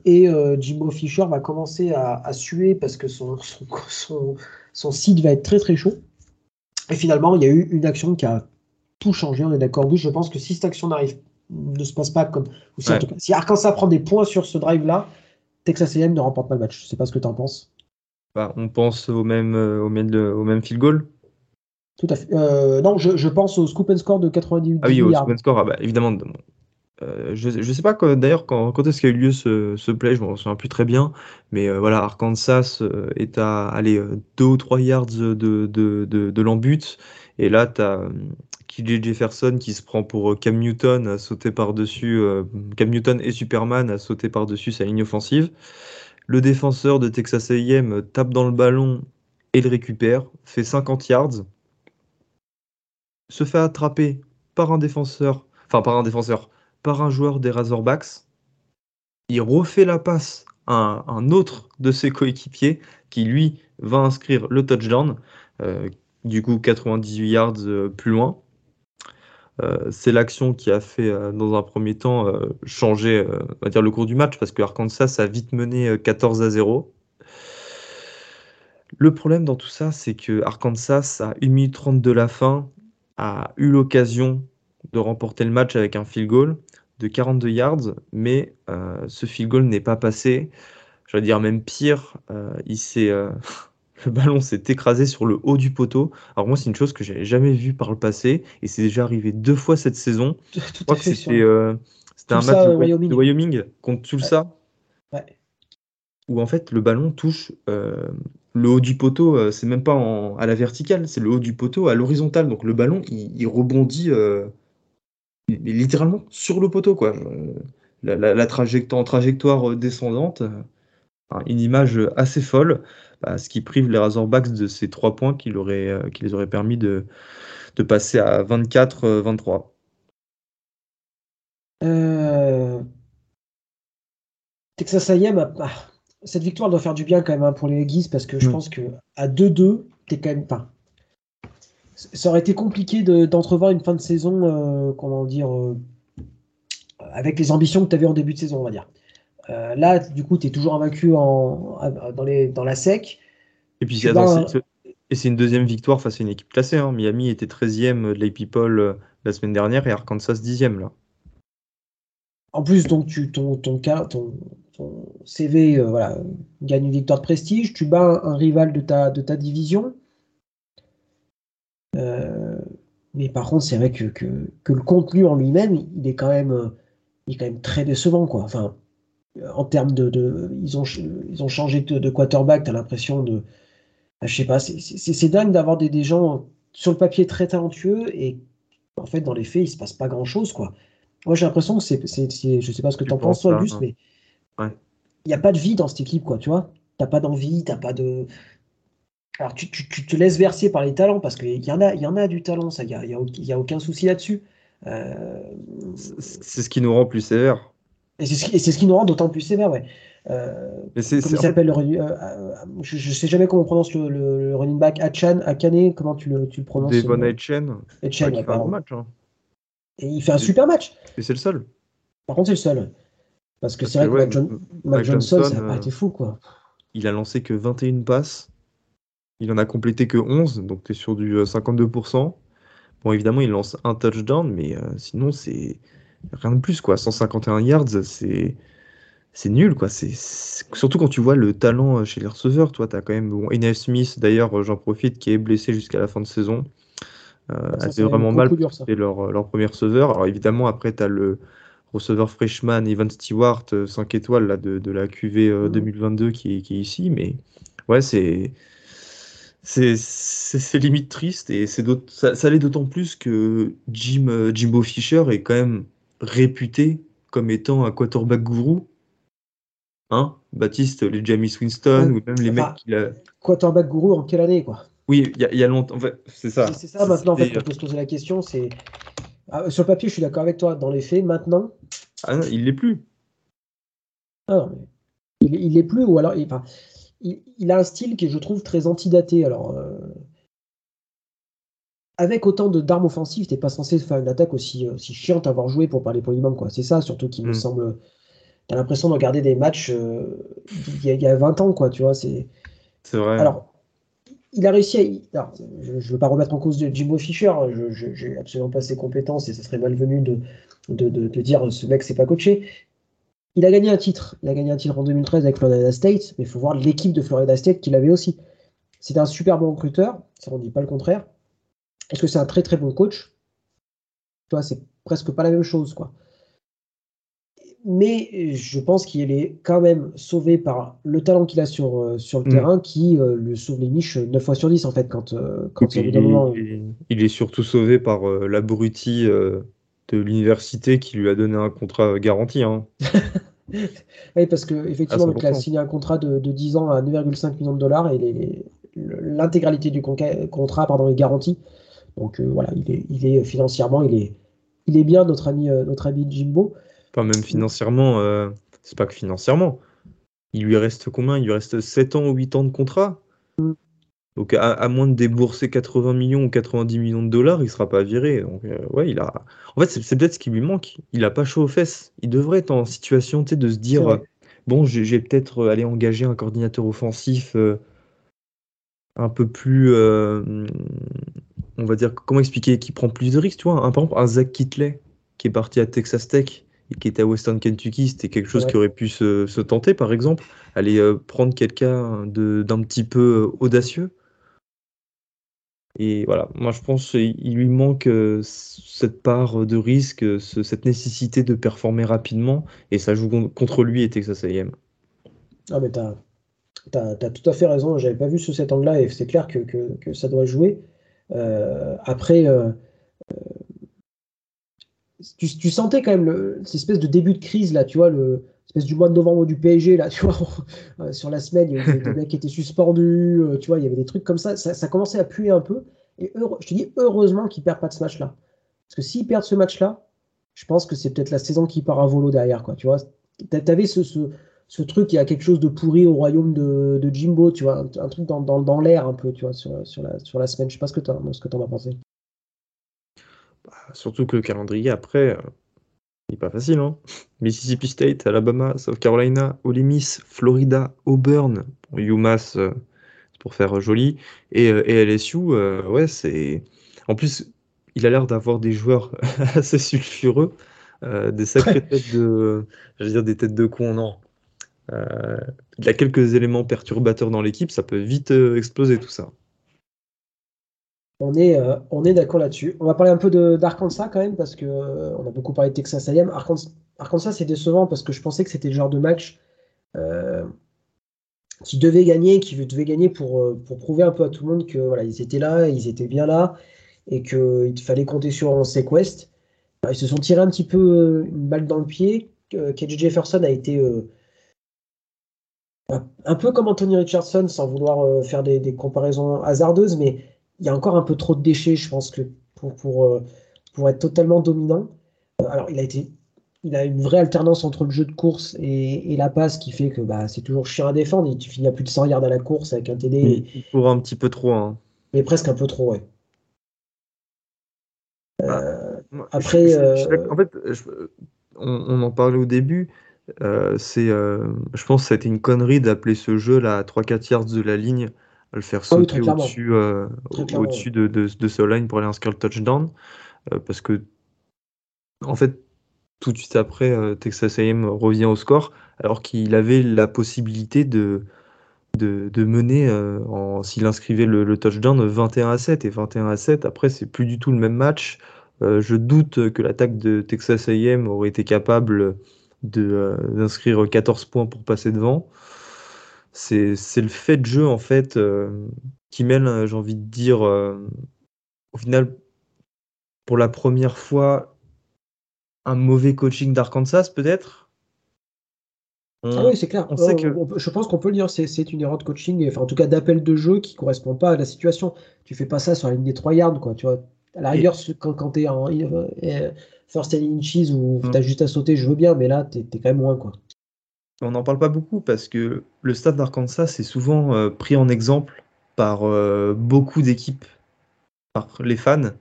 et Jimbo Fisher va commencer à, suer parce que son, son, son, site va être très très chaud. Et finalement, il y a eu une action qui a tout changé, on est d'accord. Oui, je pense que si cette action n'arrive, ne se passe pas comme. si, si Arkansas prend des points sur ce drive-là, Texas A&M ne remporte pas le match. Je sais pas ce que tu en penses. Bah, on pense au même, euh, au même, au même field goal. Tout à fait. Euh, non, je, pense au scoop and score de 98 Ah oui, au scoop and score, ah bah, évidemment. Euh, je ne sais pas d'ailleurs quand, quand est-ce qu'a eu lieu ce, ce play, je ne me souviens plus très bien, mais voilà, Arkansas est à aller 2 ou 3 yards de, de, de, de l'embut, et là tu as KJ Jefferson qui se prend pour euh, Cam Newton à sauter par-dessus, euh, Cam Newton et Superman à sauter par-dessus sa ligne offensive. Le défenseur de Texas A&M tape dans le ballon et le récupère, fait 50 yards, se fait attraper par un défenseur, enfin par un défenseur, par un joueur des Razorbacks. Il refait la passe à un, autre de ses coéquipiers qui lui va inscrire le touchdown. Euh, du coup 98 yards plus loin. Euh, c'est l'action qui a fait, euh, dans un premier temps, euh, changer dire, le cours du match parce que Arkansas a vite mené 14 à 0. Le problème dans tout ça, c'est que Arkansas, à 1 minute 30 de la fin, a eu l'occasion de remporter le match avec un field goal de 42 yards, mais ce field goal n'est pas passé. Je vais dire même pire, il s'est le ballon s'est écrasé sur le haut du poteau. Alors moi, c'est une chose que j'avais jamais vue par le passé, et c'est déjà arrivé deux fois cette saison. Tout je crois que c'était euh, un match de, Wyoming. contre Tulsa, ouais. où en fait le ballon touche euh, le haut du poteau. Euh, c'est même pas à la verticale, c'est le haut du poteau à l'horizontale. Donc le ballon, il, rebondit littéralement sur le poteau, quoi. La, trajectoire, trajectoire descendante, une image assez folle. Bah, ce qui prive les Razorbacks de ces trois points qui, euh, qui les auraient permis de, passer à 24-23. Euh, euh, Texas A&M, ah, cette victoire doit faire du bien quand même hein, pour les Aggies parce que je mm. pense que à 2-2, t'es quand même pas. Ça aurait été compliqué d'entrevoir une fin de saison, comment dire, avec les ambitions que tu avais en début de saison, on va dire. Euh, là, du coup, tu es toujours invaincu en, dans, les, dans la SEC. Et puis, c'est une deuxième victoire face à une équipe classée. Hein. Miami était 13e de l'AP Poll euh, la semaine dernière et Arkansas 10e. Là. En plus, donc, tu, ton, ton, ton, ton CV euh, voilà, gagne une victoire de prestige. Tu bats un, rival de ta, de ta division. mais par contre, c'est vrai que, que, que, le contenu en lui-même, il est quand même, il est quand même très décevant. Quoi. Enfin, en termes de, ils, ont, ils ont changé de, quarterback, tu as l'impression de. Ah, je sais pas, c'est dingue d'avoir des, des, gens sur le papier très talentueux et en fait, dans les faits, il se passe pas grand chose. quoi. Moi, j'ai l'impression que c'est, je sais pas ce que tu en penses, toi, Gus, hein. mais il n'y a pas de vie dans cette équipe, quoi, tu vois. T'as pas d'envie, t'as pas de. Alors, tu, te laisses verser par les talents, parce qu'il y, en a, y en a du talent, ça, il n'y a, y a, aucun souci là-dessus. Euh, c'est ce qui nous rend plus sévères. Et c'est ce, qui nous rend d'autant plus sévères, ouais. Euh, il s'appelle euh, je, ne sais jamais comment on prononce le, running back Achan, Akane, comment tu le, tu le prononces Devon Achan. Achan, il fait un match. Hein. Et il fait un super match. Et c'est le seul. Par contre, c'est le seul. Parce que c'est vrai que Mac, Johnson, ça n'a pas été fou, quoi. Il a lancé que 21 passes. Il en a complété que 11, donc tu es sur du 52%. Bon, évidemment, il lance un touchdown, mais sinon, c'est rien de plus, quoi. 151 yards, c'est c'est nul, quoi. C'est surtout quand tu vois le talent euh, chez les receveurs. Toi, tu as quand même bon, N.F. Smith, d'ailleurs, euh, j'en profite, qui est blessé jusqu'à la fin de saison. Euh, c'est vraiment mal c'est leur, leur premier receveur. Alors évidemment, après, tu as le receveur freshman Evan Stewart, 5 étoiles là, de, de la QV 2022 qui est, qui est ici. Mais ouais, c'est c'est limite triste et c'est ça, ça l'est d'autant plus que Jim, Jimbo Fisher est quand même réputé comme étant un quarterback gourou Hein Baptiste, les Jamie Winston, ou même les mecs qui a... Quarterback gourou en quelle année, quoi? Oui, il y, a longtemps. c'est ça. C'est ça maintenant, en fait, qu'on peut se poser la question. C'est ah, Sur le papier, je suis d'accord avec toi. Dans les faits, maintenant. Ah non, il l'est plus. Ah non, mais il, l'est plus, ou alors. Il, enfin, il, a un style qui, je trouve, très antidaté. Alors. Euh, avec autant de d'armes offensives, t'es pas censé faire une attaque aussi, aussi chiante à avoir joué pour parler polymorphe, quoi. C'est ça surtout qui me mm. semble t'as l'impression de regarder des matchs euh, il y, a 20 ans, quoi, tu vois. C'est vrai. Alors, il a réussi à. je ne veux pas remettre en cause de Jimbo Fisher, je n'ai absolument pas ses compétences et ce serait malvenu de, de, de, dire ce mec, c'est pas coaché. Il a gagné un titre. Il a gagné un titre en 2013 avec Florida State, mais il faut voir l'équipe de Florida State qu'il avait aussi. C'est un super bon recruteur, ça on dit pas le contraire. Est-ce que c'est un très très bon coach? Tu vois, c'est presque pas la même chose, quoi mais je pense qu'il est quand même sauvé par le talent qu'il a sur, euh, sur le mm. terrain qui euh, le sauve les niches 9 fois sur 10 en fait quand, euh, quand il, il, il, est surtout sauvé par l'abruti de l'université qui lui a donné un contrat garanti. Hein. oui, parce qu'effectivement, il a signé un contrat de, de 10 ans à 9,5 millions de dollars et l'intégralité du contrat pardon, est garantie. Donc voilà, il est, il est financièrement, il est, il est bien notre ami, notre ami Jimbo. Pas même financièrement, euh, c'est pas que financièrement. Il lui reste combien? Il lui reste 7 ans ou 8 ans de contrat. Mm. Donc à, moins de débourser 80 millions ou 90 millions de dollars, il sera pas viré. Donc euh, ouais, il a. En fait, c'est peut-être ce qui lui manque. Il a pas chaud aux fesses. Il devrait être en situation de se dire bon, j'ai peut-être aller engager un coordinateur offensif euh, un peu plus, on va dire, comment expliquer, qui prend plus de risques, tu vois? Un, par exemple, un Zach Kitley qui est parti à Texas Tech qui était à Western Kentucky, c'était quelque chose qui aurait pu se, tenter, par exemple, aller euh, prendre quelqu'un d'un petit peu euh, audacieux. Et voilà, moi je pense qu'il lui manque euh, cette part de risque, cette nécessité de performer rapidement, et ça joue contre lui et Texas A&M. Ah mais t'as as, tout à fait raison, j'avais pas vu sous cet angle-là, et c'est clair que, que, ça doit jouer. après, tu, sentais quand même le, cette espèce de début de crise là, tu vois, le espèce du mois de novembre du PSG là, tu vois, euh, sur la semaine, il y avait des mecs qui étaient suspendus, euh, tu vois, il y avait des trucs comme ça, ça, commençait à puer un peu. Et je te dis heureusement qu'ils perdent pas de ce match-là, parce que s'ils perdent ce match-là, je pense que c'est peut-être la saison qui part à volo derrière, quoi, tu vois. T'avais ce, ce, ce truc, il y a quelque chose de pourri au royaume de, de Jimbo, tu vois, un, truc dans, dans, dans l'air un peu, tu vois, sur, sur, la, sur la semaine. Je sais pas ce que tu en as pensé. Bah, surtout que le calendrier après, euh, il n'est pas facile. Hein. Mississippi State, Alabama, South Carolina, Ole Miss, Florida, Auburn, UMass, euh, pour faire joli, et, euh, LSU, ouais, c'est. En plus, il a l'air d'avoir des joueurs assez sulfureux, des sacrées têtes de. Je dire des têtes de con, non. il y a quelques éléments perturbateurs dans l'équipe, ça peut vite exploser tout ça. On est, euh, on est d'accord là-dessus. On va parler un peu d'Arkansas quand même, parce que euh, on a beaucoup parlé de Texas A&M. Arkansas, c'est décevant parce que je pensais que c'était le genre de match euh, qui devait gagner, qui devait gagner pour, pour prouver un peu à tout le monde que voilà, ils étaient là, ils étaient bien là, et qu'il fallait compter sur un West. ils se sont tirés un petit peu une balle dans le pied. KJ Jefferson a été un peu comme Anthony Richardson, sans vouloir faire des, comparaisons hasardeuses, mais il y a encore un peu trop de déchets, je pense, que pour, pour, pour être totalement dominant. alors, il a été il a une vraie alternance entre le jeu de course et, la passe qui fait que bah, c'est toujours chiant à défendre. Il finit à plus de 100 yards à la course avec un TD. Il court un petit peu trop. Hein. Mais presque un peu trop, ouais. Bah, euh, après. Euh, en fait, on, en parlait au début. Euh, c'est, je pense que c'était une connerie d'appeler ce jeu là à 3-4 yards de la ligne, à le faire ah sauter au-dessus, au-dessus de, de, de, ce line pour aller inscrire le touchdown. parce que, en fait, tout de suite après, euh, Texas A&M revient au score, alors qu'il avait la possibilité de, de, mener, euh, s'il inscrivait le, touchdown, 21 à 7. Et 21 à 7, après, c'est plus du tout le même match. Euh, je doute que l'attaque de Texas A&M aurait été capable d'inscrire 14 points pour passer devant. C'est le fait de jeu, en fait, qui mêle, j'ai envie de dire, au final, pour la première fois, un mauvais coaching d'Arkansas, peut-être? Ah oui, c'est clair. je pense qu'on peut le dire, c'est une erreur de coaching, enfin, en tout cas d'appel de jeu qui ne correspond pas à la situation. Tu fais pas ça sur la ligne des 3 yards, quoi. Tu vois. À la rigueur, quand, quand tu es en euh, first and inches ou mm. tu as juste à sauter, je veux bien, mais là, tu es, quand même loin, quoi. On n'en parle pas beaucoup parce que le stade d'Arkansas est souvent euh, pris en exemple par euh, beaucoup d'équipes, par les fans.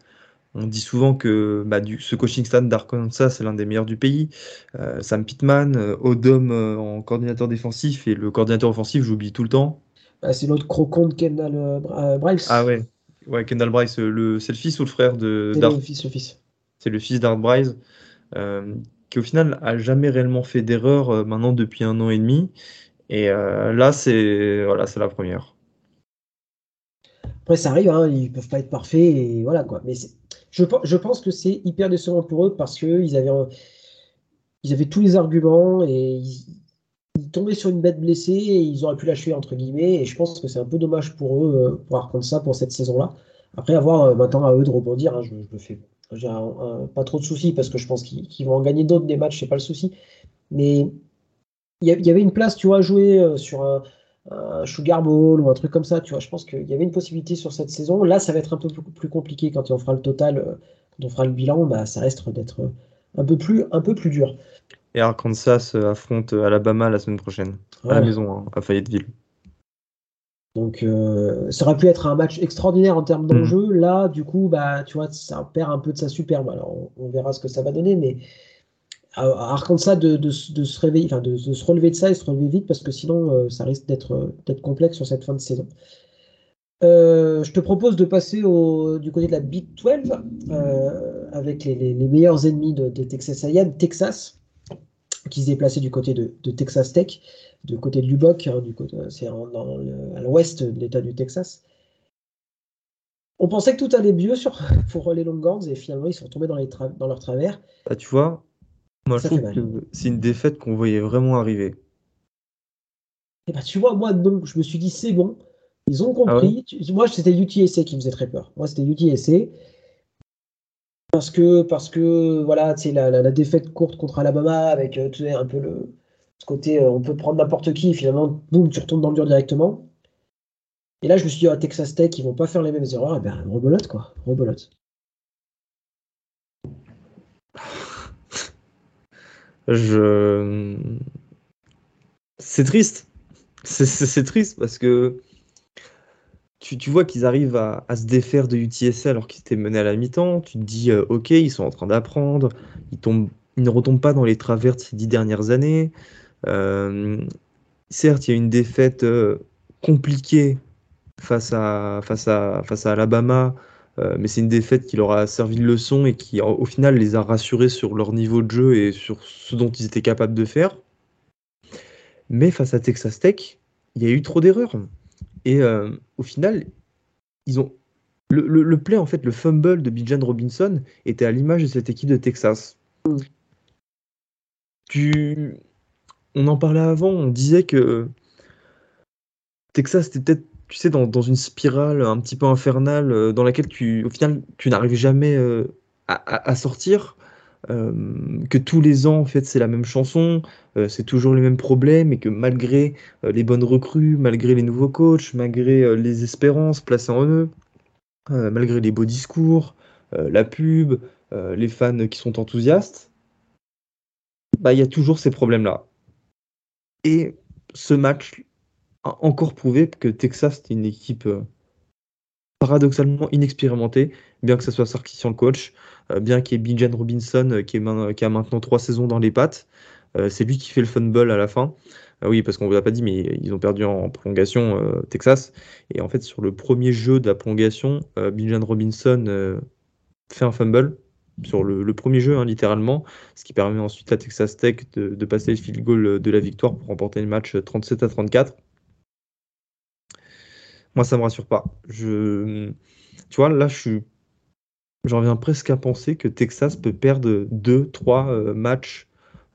On dit souvent que bah, ce coaching stand d'Arkansas, c'est l'un des meilleurs du pays. Euh, Sam Pittman, Odom en coordinateur défensif et le coordinateur offensif, j'oublie tout le temps. Bah, c'est l'autre crocon de Kendall Bryce. Ah ouais, ouais Kendall Bryce, c'est le fils ou le frère de C'est le fils, le fils. C'est le fils d'Art Bryce, qui au final a jamais réellement fait d'erreur maintenant depuis un an et demi. Et là, c'est voilà, c'est la première. Après, ça arrive, hein, ils peuvent pas être parfaits, et voilà quoi. Mais je, je, pense que c'est hyper décevant pour eux parce qu'ils avaient, ils avaient tous les arguments et ils, tombaient sur une bête blessée et ils auraient pu lâcher entre guillemets. Et je pense que c'est un peu dommage pour eux euh, pour raconter ça pour cette saison-là. Après, avoir euh, maintenant à eux de rebondir, hein, je, je, fais. J'ai pas trop de soucis parce que je pense qu'ils vont en gagner d'autres des matchs, c'est pas le souci. Mais il y, avait une place, tu vois, à jouer euh, sur un un Sugar Bowl ou un truc comme ça. Tu vois, je pense qu'il y avait une possibilité sur cette saison. Là, ça va être un peu plus, compliqué quand on fera le total, euh, quand on fera le bilan. Bah, ça reste d'être un peu plus, un peu plus dur. Et Arkansas affronte Alabama la semaine prochaine à la maison, hein, à Fayetteville. Donc, euh, ça aurait pu être un match extraordinaire en termes d'enjeu. Mm. Là, du coup, bah, tu vois, ça perd un peu de sa superbe. Alors, on verra ce que ça va donner, mais à Arkansas de, de, se réveiller, enfin de, se relever de ça et se relever vite parce que sinon euh, ça risque d'être complexe sur cette fin de saison. Euh, je te propose de passer au, du côté de la Big 12 euh, avec les, les, meilleurs ennemis de, Texas A&M, Texas, qui se déplaçait du côté de, Texas Tech, du côté de Lubbock, hein, c'est à l'ouest de l'État du Texas. On pensait que tout allait mieux sur, pour les Longhorns et finalement ils sont tombés dans, les dans leur travers. Bah, tu vois, moi, je trouve que c'est une défaite qu'on voyait vraiment arriver. Et eh bah, ben, tu vois, moi, non, je me suis dit, c'est bon. Ils ont ah compris. moi, c'était UTSA qui me faisait très peur. Moi, c'était UTSA. Parce que, parce que voilà, tu la, la, défaite courte contre Alabama avec euh, un peu le, côté, euh, on peut prendre n'importe qui et finalement, boum, tu retournes dans le dur directement. Et là, je me suis dit, à Texas Tech, ils vont pas faire les mêmes erreurs. Et eh ben, rebelote, quoi. Rebelote. Je... C'est triste. C'est triste parce que tu, vois qu'ils arrivent à, se défaire de UTSA alors qu'ils étaient menés à la mi-temps. Tu te dis, euh, ok, ils sont en train d'apprendre. Ils, ils ne retombent pas dans les travers de ces dix dernières années. Euh, certes, il y a une défaite euh, compliquée face à, face à, face à Alabama euh, mais c'est une défaite qui leur a servi de leçon et qui, au final, les a rassurés sur leur niveau de jeu et sur ce dont ils étaient capables de faire. Mais face à Texas Tech, il y a eu trop d'erreurs. Et euh, au final, ils ont le, play, en fait, le fumble de Bijan Robinson était à l'image de cette équipe de Texas. Tu... On en parlait avant, on disait que Texas était peut-être tu sais, dans, une spirale un petit peu infernale euh, dans laquelle tu, au final, tu n'arrives jamais euh, à, sortir. que tous les ans, en fait, c'est la même chanson, c'est toujours les mêmes problèmes, et que malgré les bonnes recrues, malgré les nouveaux coachs, malgré les espérances placées en eux, malgré les beaux discours, la pub, les fans qui sont enthousiastes, bah, il y a toujours ces problèmes-là. Et ce match a encore prouvé que Texas était une équipe paradoxalement inexpérimenté, bien que ce soit Sarkisian le coach, euh, bien qu'il y ait Bijan Robinson euh, qui, a maintenant trois saisons dans les pattes. Euh, c'est lui qui fait le fumble à la fin. oui, parce qu'on ne vous a pas dit, mais ils ont perdu en prolongation Texas. Et en fait, sur le premier jeu de la prolongation, Bijan Robinson fait un fumble sur le, premier jeu, hein, littéralement, ce qui permet ensuite à Texas Tech de, passer le field goal de la victoire pour remporter le match 37 à 34. Moi, ça me rassure pas. Je, tu vois, là, je suis, j'en viens presque à penser que Texas peut perdre deux, trois euh, matchs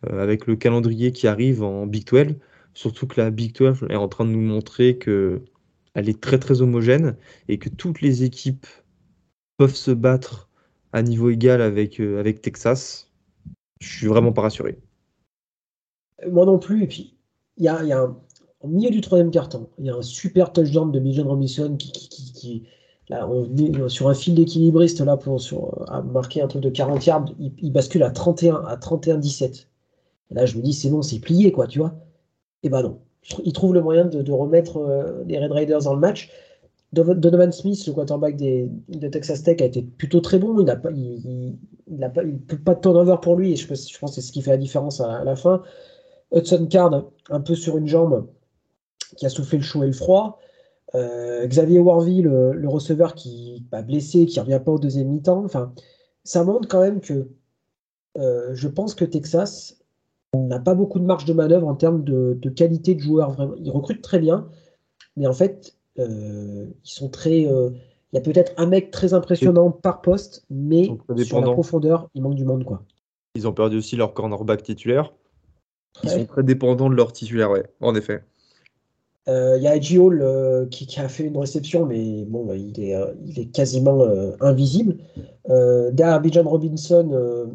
euh, avec le calendrier qui arrive en Big 12. Surtout que la Big 12 est en train de nous montrer que elle est très très homogène et que toutes les équipes peuvent se battre à niveau égal avec, euh, avec Texas. Je suis vraiment pas rassuré. Moi non plus. Et puis, il y a, y a un au milieu du troisième carton, il y a un super touchdown de Bijan Robinson qui, qui, là, on est sur un fil d'équilibriste là pour sur, à marquer un truc de 40 yards, il, bascule à 31 à 31-17. Là, je me dis c'est bon, c'est plié quoi, tu vois. Et eh ben non, il trouve le moyen de, remettre euh, les Red Raiders dans le match. Donovan Smith, le quarterback des, de Texas Tech, a été plutôt très bon. Il n'a pas, il, il, pas, pas de turnover pour lui et je, je pense que c'est ce qui fait la différence à, la fin. Hudson Card, un peu sur une jambe, qui a soufflé le chaud et le froid. Euh, Xavier Warville, le, receveur qui a blessé, qui ne revient pas au deuxième mi-temps. Enfin, ça montre quand même que euh, je pense que Texas n'a pas beaucoup de marge de manœuvre en termes de, qualité de joueurs. Vraiment. Ils recrutent très bien, mais en fait, ils sont très. Il y a peut-être un mec très impressionnant par poste, mais sur la profondeur, il manque du monde. quoi. Ils ont perdu aussi leur cornerback titulaire. Ils sont très dépendants de leur titulaire, ouais, en effet. Euh, il y a Edgy Hall euh, qui, a fait une réception, mais bon, il est, euh, il est quasiment invisible. derrière Bijan Robinson,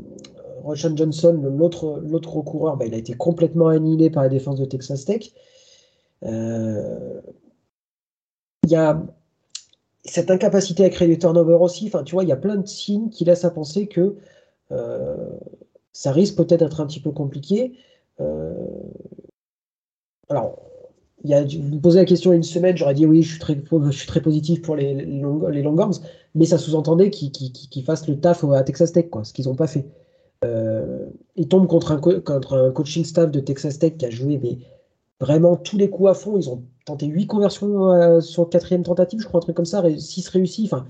Roshan Johnson, l'autre, l'autre coureur, bah, il a été complètement annihilé par la défense de Texas Tech. Il y a cette incapacité à créer des turnovers aussi. Enfin, tu vois, il y a plein de signes qui laissent à penser que ça risque peut-être d'être un petit peu compliqué. alors, vous me posez la question il y a une semaine, j'aurais dit oui, je suis très, positif pour les, les, Longhorns, mais ça sous-entendait qu'ils fassent le taf à Texas Tech, quoi, ce qu'ils n'ont pas fait. Euh, ils tombent contre un, contre un coaching staff de Texas Tech qui a joué mais vraiment tous les coups à fond. Ils ont tenté 8 conversions euh, sur quatrième tentative, je crois, un truc comme ça, 6 réussis, enfin,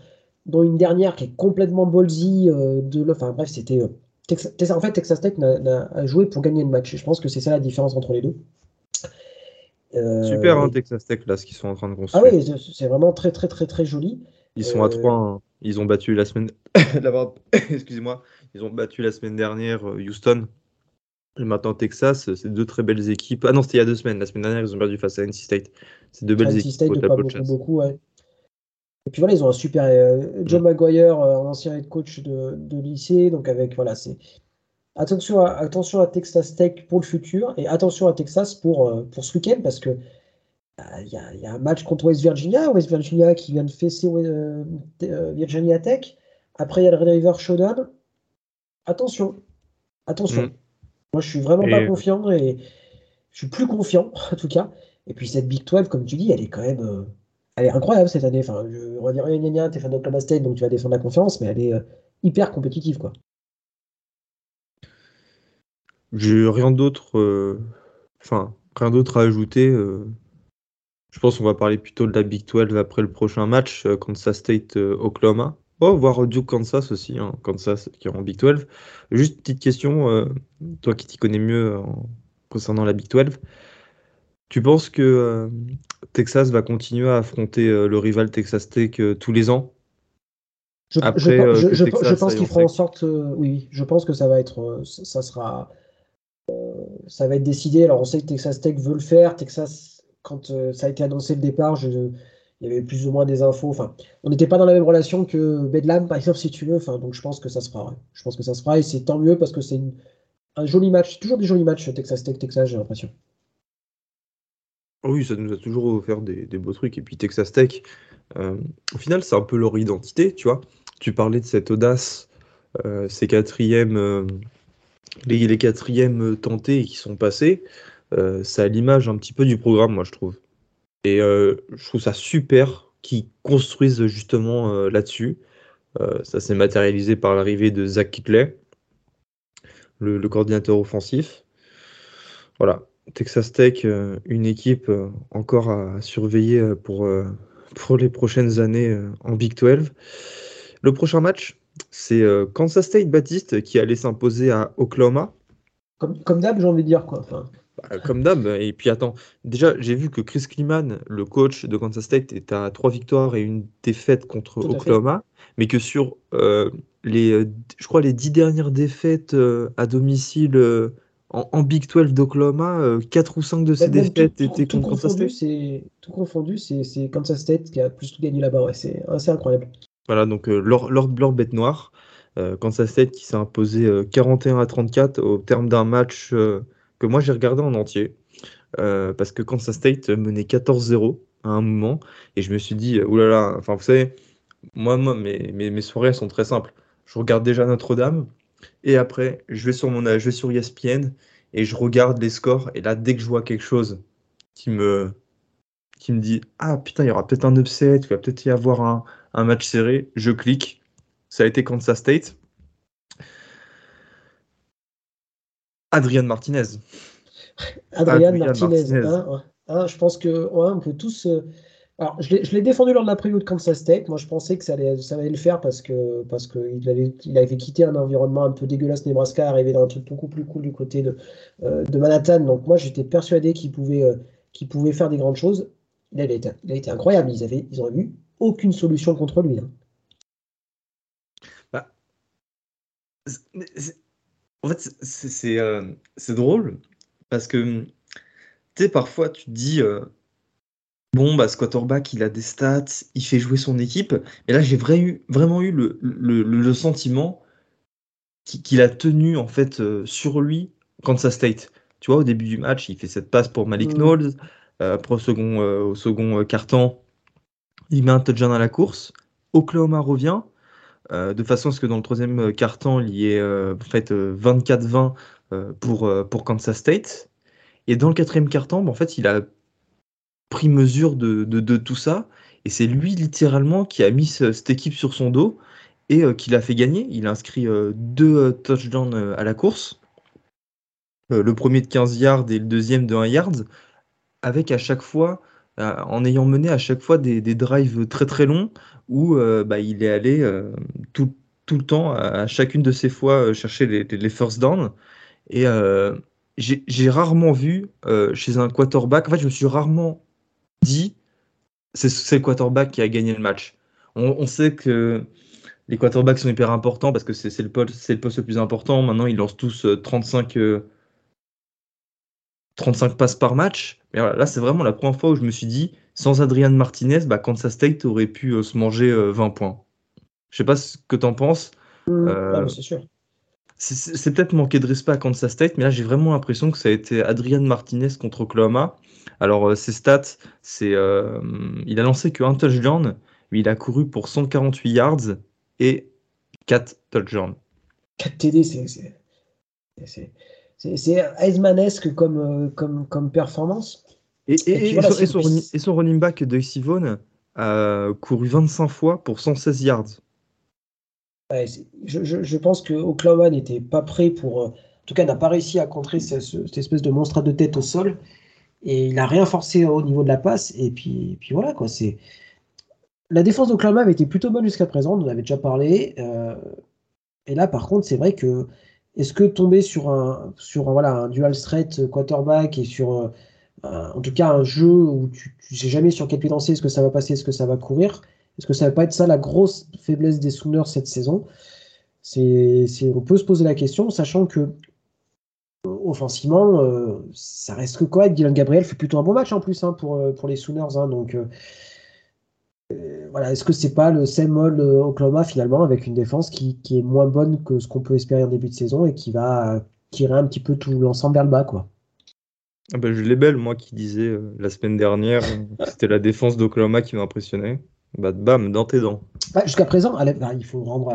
dont une dernière qui est complètement ballsy. Euh, de, enfin bref, c'était. en fait, Texas Tech a joué pour gagner le match. Et je pense que c'est ça la différence entre les deux. Super, hein, Texas Tech, là, ce qu'ils sont en train de construire. Ah oui, c'est vraiment très, très, très, très joli. Ils sont à 3. Euh, hein. Ils ont battu la semaine. Excusez-moi. Ils ont battu la semaine dernière euh, Houston. Et maintenant Texas, c'est deux très belles équipes. Ah non, c'était il y a deux semaines. La semaine dernière, ils ont perdu face à NC State. C'est deux belles NC équipes. State, de pas beaucoup, beaucoup, ouais. Et puis voilà, ils ont un super. Euh, John mm. Maguire, un ancien head coach de, de lycée. Donc avec, voilà, c'est Attention à, attention à Texas Tech pour le futur et attention à Texas pour, euh, pour ce week-end parce que bah, il y, a, un match contre West Virginia, West Virginia qui vient de fesser euh, euh, Virginia Tech. Après, il y a le Red River Showdown. Attention, attention. Moi, je suis vraiment pas confiant et je suis plus confiant en tout cas. Et puis cette Big 12, comme tu dis, elle est quand même, elle est incroyable cette année. Enfin, je, on va dire, t'es fan d'Oklahoma State, donc tu vas défendre la confiance, mais elle est hyper compétitive, quoi. J'ai rien d'autre, euh, enfin, rien d'autre à ajouter. Euh. je pense qu'on va parler plutôt de la Big 12 après le prochain match, euh, Kansas State, Oklahoma. Oh, voir Duke Kansas aussi, hein, Kansas qui est en Big 12. Juste petite question, toi qui t'y connais mieux concernant la Big 12. Tu penses que Texas va continuer à affronter le rival Texas Tech tous les ans? Je, je, pense qu'ils feront en sorte, oui, je pense que ça va être, ça sera, ça va être décidé. Alors, on sait que Texas Tech veut le faire. Texas, quand euh, ça a été annoncé le départ, il y avait plus ou moins des infos. Enfin, on n'était pas dans la même relation que Bedlam, par exemple, si tu veux. Enfin, donc je pense que ça se fera. Je pense que ça et c'est tant mieux parce que c'est un joli match. Toujours des jolis matchs Texas Tech, Texas, j'ai l'impression. Oui, ça nous a toujours offert des, beaux trucs. Et puis Texas Tech, euh, au final, c'est un peu leur identité, tu vois. Tu parlais de cette audace, euh, ces quatrièmes, euh, les, quatrièmes tentés qui sont passés. c'est à l'image un petit peu du programme, moi, je trouve. Et je trouve ça super qu'ils construisent justement là-dessus. ça s'est matérialisé par l'arrivée de Zach Kitley, le, coordinateur offensif. Voilà, Texas Tech, euh, une équipe euh, encore à surveiller euh, pour, pour les prochaines années en Big 12. Le prochain match, c'est Kansas State Baptiste qui allait s'imposer à Oklahoma. Comme, comme d'hab, j'ai envie de dire quoi. Bah, comme d'hab. Et puis attends, déjà, j'ai vu que Chris Kliman, le coach de Kansas State, est à trois victoires et une défaite contre Oklahoma, mais que sur les, je crois, les dix dernières défaites à domicile en, Big 12 d'Oklahoma, 4 euh, ou 5 de ces défaites étaient contre Kansas State. Tout confondu, c'est Kansas State qui a plus tout gagné là-bas. c'est assez incroyable. Voilà, donc euh, leur, leur, bête noire. Euh, Kansas State qui s'est imposé 41 à 34 au terme d'un match que moi j'ai regardé en entier. parce que Kansas State menait 14-0 à un moment. Et je me suis dit, oulala, enfin vous savez, moi, moi mes, mes, mes soirées sont très simples. Je regarde déjà Notre-Dame. Et après, je vais sur mon je vais sur ESPN et je regarde les scores. Et là, dès que je vois quelque chose qui me, qui me dit Ah putain, il y aura peut-être un upset, il va peut-être y avoir un, un, match serré, je clique. Ça a été Kansas State. Adrian Martinez. Adrian, Martinez. Hein, hein, je pense que on peut tous. Euh, alors, je l'ai défendu lors de la preview de Kansas State. Moi, je pensais que ça allait, ça allait le faire parce que parce qu'il avait, il avait quitté un environnement un peu dégueulasse Nebraska, arrivé dans un truc beaucoup plus cool du côté de, euh, de Manhattan. Donc, moi, j'étais persuadé qu'il pouvait, euh, qu'il pouvait faire des grandes choses. Il a été, il a été incroyable. Ils avaient, ils eu aucune solution contre lui. Hein. Bah, en fait, c'est euh, drôle parce que tu sais, parfois, tu te dis bon, bah, ce quarterback, il a des stats, il fait jouer son équipe. Et là, j'ai vraiment eu le, sentiment qu'il a tenu en fait euh, sur lui Kansas State. Tu vois, au début du match, il fait cette passe pour Malik mm. Knowles. Euh, après, au second, euh, au second carton, il met un touchdown à la course. Oklahoma revient. De façon à ce que dans le troisième carton, il y ait en fait 24-20 pour, pour Kansas State. Et dans le quatrième carton, bah, en fait, il a pris mesure de, de, tout ça. Et c'est lui littéralement qui a mis cette équipe sur son dos et euh, qui l'a fait gagner. Il a inscrit euh, deux euh, touchdowns à la course. le premier de 15 yards et le deuxième de 1 yard. Avec à chaque fois, en ayant mené à chaque fois des, des drives très très longs où bah, il est allé tout, tout, le temps à, chacune de ces fois chercher les, first downs. Et j'ai rarement vu chez un quarterback, en fait je me suis rarement dit, c'est le quarterback qui a gagné le match. On, sait que les quarterbacks sont hyper importants parce que c'est le, poste, le poste le plus important. Maintenant, ils lancent tous 35, euh, 35 euh, passes par match. Mais là, c'est vraiment la première fois où je me suis dit, sans Adrian Martinez, bah, Kansas State aurait pu euh, se manger 20 points. Je sais pas ce que tu en penses. Mmh. c'est sûr. C'est peut-être manquer de respect à Kansas State, mais là j'ai vraiment l'impression que ça a été Adrian Martinez contre Oklahoma. Alors, euh, ses stats, c'est. Euh, il a lancé qu'un touchdown, mais il a couru pour 148 yards et 4 touchdowns. 4 TD, c'est. C'est Heismanesque comme, euh, comme, comme performance. Et, et, son, running back de Sivone a couru 25 fois pour 116 yards. Je, pense que Oklahoma n'était pas prêt pour. En tout cas, n'a pas réussi à contrer cette, espèce de monstre de tête au sol et il a rien forcé au niveau de la passe. Et puis, puis voilà, quoi. C'est la défense d'Oklahoma avait été plutôt bonne jusqu'à présent, on en avait déjà parlé. Euh, et là, par contre, c'est vrai que est-ce que tomber sur un, sur voilà, un dual threat quarterback et sur euh, en tout cas un jeu où tu ne sais jamais sur quel pied danser, est-ce que ça va passer, est-ce que ça va courir, est-ce que ça va pas être ça la grosse faiblesse des Sooners cette saison on peut se poser la question, sachant que offensivement, euh, ça reste que quoi? Dylan Gabriel fait plutôt un bon match en plus hein, pour, euh, pour les Sooners. Hein, donc, euh, voilà, est-ce que c'est pas le same old Oklahoma finalement avec une défense qui, est moins bonne que ce qu'on peut espérer en début de saison et qui va tirer un petit peu tout l'ensemble vers le bas quoi? Ah bah, je l'ai belle, moi qui disais la semaine dernière c'était la défense d'Oklahoma qui m'impressionnait. Bah, bam, dans tes dents. Bah, jusqu'à présent, il faut rendre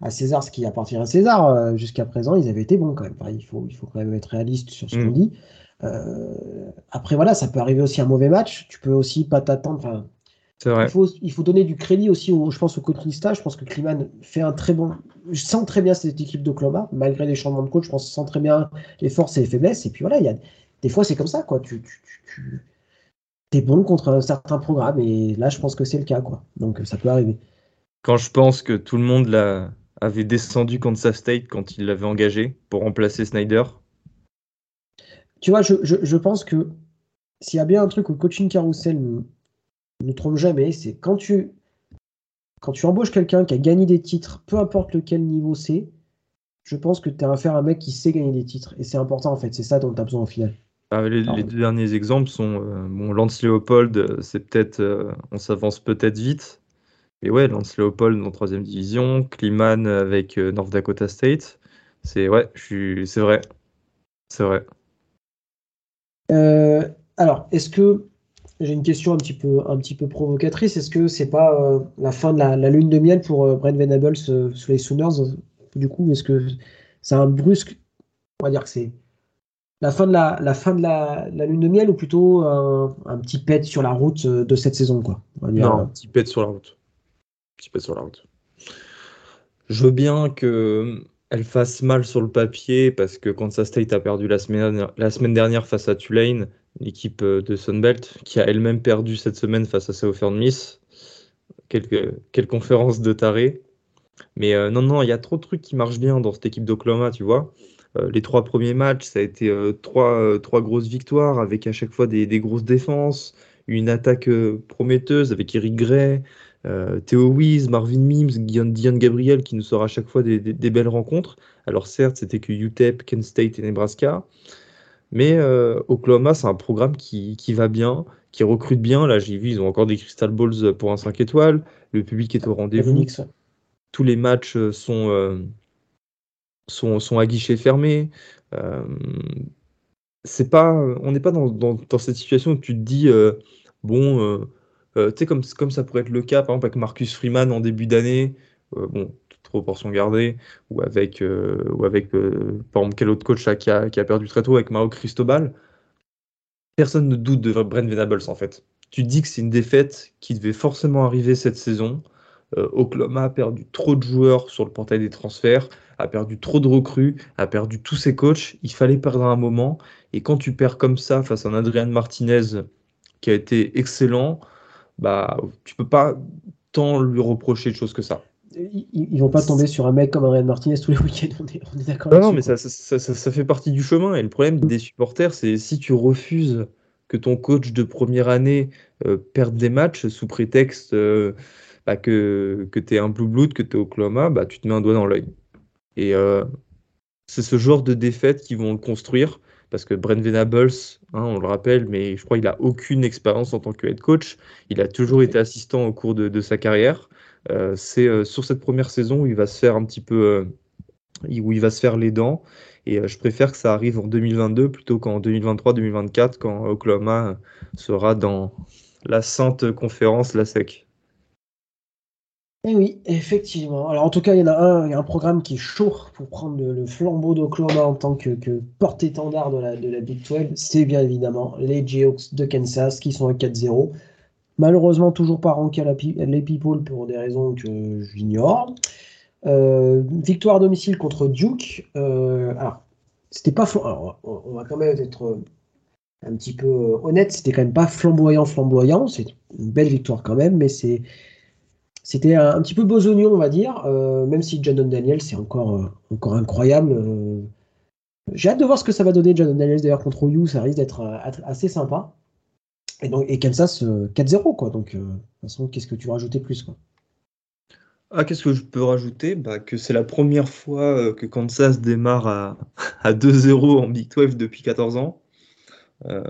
à, César ce qui appartient à César. jusqu'à présent, ils avaient été bons quand même. il, faut, il faut quand même être réaliste sur ce qu'on mm. dit. après, voilà, ça peut arriver aussi un mauvais match. Tu peux aussi pas t'attendre. Il faut, il faut donner du crédit aussi, au, je pense, au coaching staff. Je pense que Kliman fait un très bon. Je sens très bien cette équipe d'Oklahoma, malgré les changements de coach. Je pense sent très bien les forces et les faiblesses. Et puis voilà, il y a, des fois, c'est comme ça. quoi. Tu, tu, es bon contre un certain programme. Et là, je pense que c'est le cas. quoi. Donc, ça peut arriver. Quand je pense que tout le monde avait descendu contre sa State quand il l'avait engagé pour remplacer Snyder. Tu vois, je, je pense que s'il y a bien un truc au coaching carousel ne trompe jamais, c'est quand tu, quand tu embauches quelqu'un qui a gagné des titres, peu importe lequel niveau c'est, je pense que tu as affaire à un mec qui sait gagner des titres. Et c'est important en fait, c'est ça dont tu as besoin au final. Ah, les, deux derniers exemples sont euh, bon, Lance Leopold, euh, c'est peut-être, euh, on s'avance peut-être vite, mais ouais, Lance Leopold en troisième division, Kliman avec North Dakota State, c'est ouais, c'est vrai, c'est vrai. alors, est-ce que j'ai une question un petit peu, un petit peu provocatrice. Est-ce que c'est pas la fin de la, lune de miel pour Brent Venables sous les Sooners? Du coup, est-ce que c'est un brusque? On va dire que c'est la fin de la, la fin de la, lune de miel ou plutôt un, petit pet sur la route de cette saison quoi Non, un petit pet sur la route. Un petit pet sur la route. Je veux bien que elle fasse mal sur le papier parce que Kansas State a perdu la semaine, la semaine dernière face à Tulane l'équipe euh, de Sunbelt, qui a elle-même perdu cette semaine face à Southern Miss. Quelques, quelle conférence de taré. Mais euh, non, non, il y a trop de trucs qui marchent bien dans cette équipe d'Oklahoma, tu vois. Euh, les trois premiers matchs, ça a été trois, trois, grosses victoires avec à chaque fois des, grosses défenses, une attaque prometteuse avec Eric Gray, Theo Wies, Marvin Mims, Dion Gabriel qui nous sort à chaque fois des, des belles rencontres. Alors certes, c'était que UTEP, Kent State et Nebraska. Mais euh, Oklahoma, c'est un programme qui, va bien, qui recrute bien. Là, j'ai vu, ils ont encore des Crystal Balls pour un 5 étoiles. Le public est au rendez-vous. Tous les matchs euh, sont, euh, sont, à guichet fermé. c'est pas, on n'est pas dans, cette situation où tu te dis, bon, tu sais, comme, comme ça pourrait être le cas, par exemple, avec Marcus Freeman en début d'année. bon, proportion gardée, ou avec, euh, ou avec euh, par exemple, quel autre coach qui, a, qui, a, perdu très tôt avec Mao Cristobal, personne ne doute de Brent Venables en fait. Tu dis que c'est une défaite qui devait forcément arriver cette saison. Euh, Oklahoma a perdu trop de joueurs sur le portail des transferts, a perdu trop de recrues, a perdu tous ses coachs. Il fallait perdre un moment. Et quand tu perds comme ça face à un Adrian Martinez qui a été excellent, bah, tu peux pas tant lui reprocher de choses que ça ils, vont pas tomber sur un mec comme Ariane Martinez tous les week-ends, on est, d'accord. Non, mais ça, ça, fait partie du chemin. Et le problème des supporters, c'est si tu refuses que ton coach de première année euh, perde des matchs sous prétexte euh, bah, que, que tu es un blue blood, que tu es Oklahoma, bah, tu te mets un doigt dans l'œil. Et euh, c'est ce genre de défaite qui vont le construire. Parce que Brent Venables, hein, on le rappelle, mais je crois qu'il n'a aucune expérience en tant que head coach. Il a toujours été assistant au cours de sa carrière. Euh, c'est euh, sur cette première saison où il va se faire un petit peu, où il va se faire les dents. Et je préfère que ça arrive en 2022 plutôt qu'en 2023-2024 quand Oklahoma sera dans la sainte conférence, la SEC. Eh oui, effectivement. Alors en tout cas, il y en a un, il y a un programme qui est chaud pour prendre le, flambeau d'Oklahoma en tant que, porte-étendard de la, de la Big 12. C'est bien évidemment les Jayhawks de Kansas qui sont à 4-0. Malheureusement, toujours pas ranké à People pour des raisons que j'ignore. Euh, victoire domicile contre Duke. Euh, alors, c'était pas. Alors, on va quand même être euh, un petit peu honnête, c'était quand même pas flamboyant, flamboyant. C'est une belle victoire quand même, mais c'est. C'était un, petit peu besogneux, on va dire, même si Jadon Daniel, c'est encore, encore incroyable. J'ai hâte de voir ce que ça va donner, Jadon Daniels, d'ailleurs, contre OU, ça risque d'être assez sympa. Et, donc, et Kansas 4-0, euh, quoi. Donc, euh, de toute façon, qu'est-ce que tu veux rajouter plus, quoi? Ah, qu'est-ce que je peux rajouter? Bah, Que c'est la première fois euh, que Kansas démarre à, à 2-0 en Big 12 depuis 14 ans. Euh,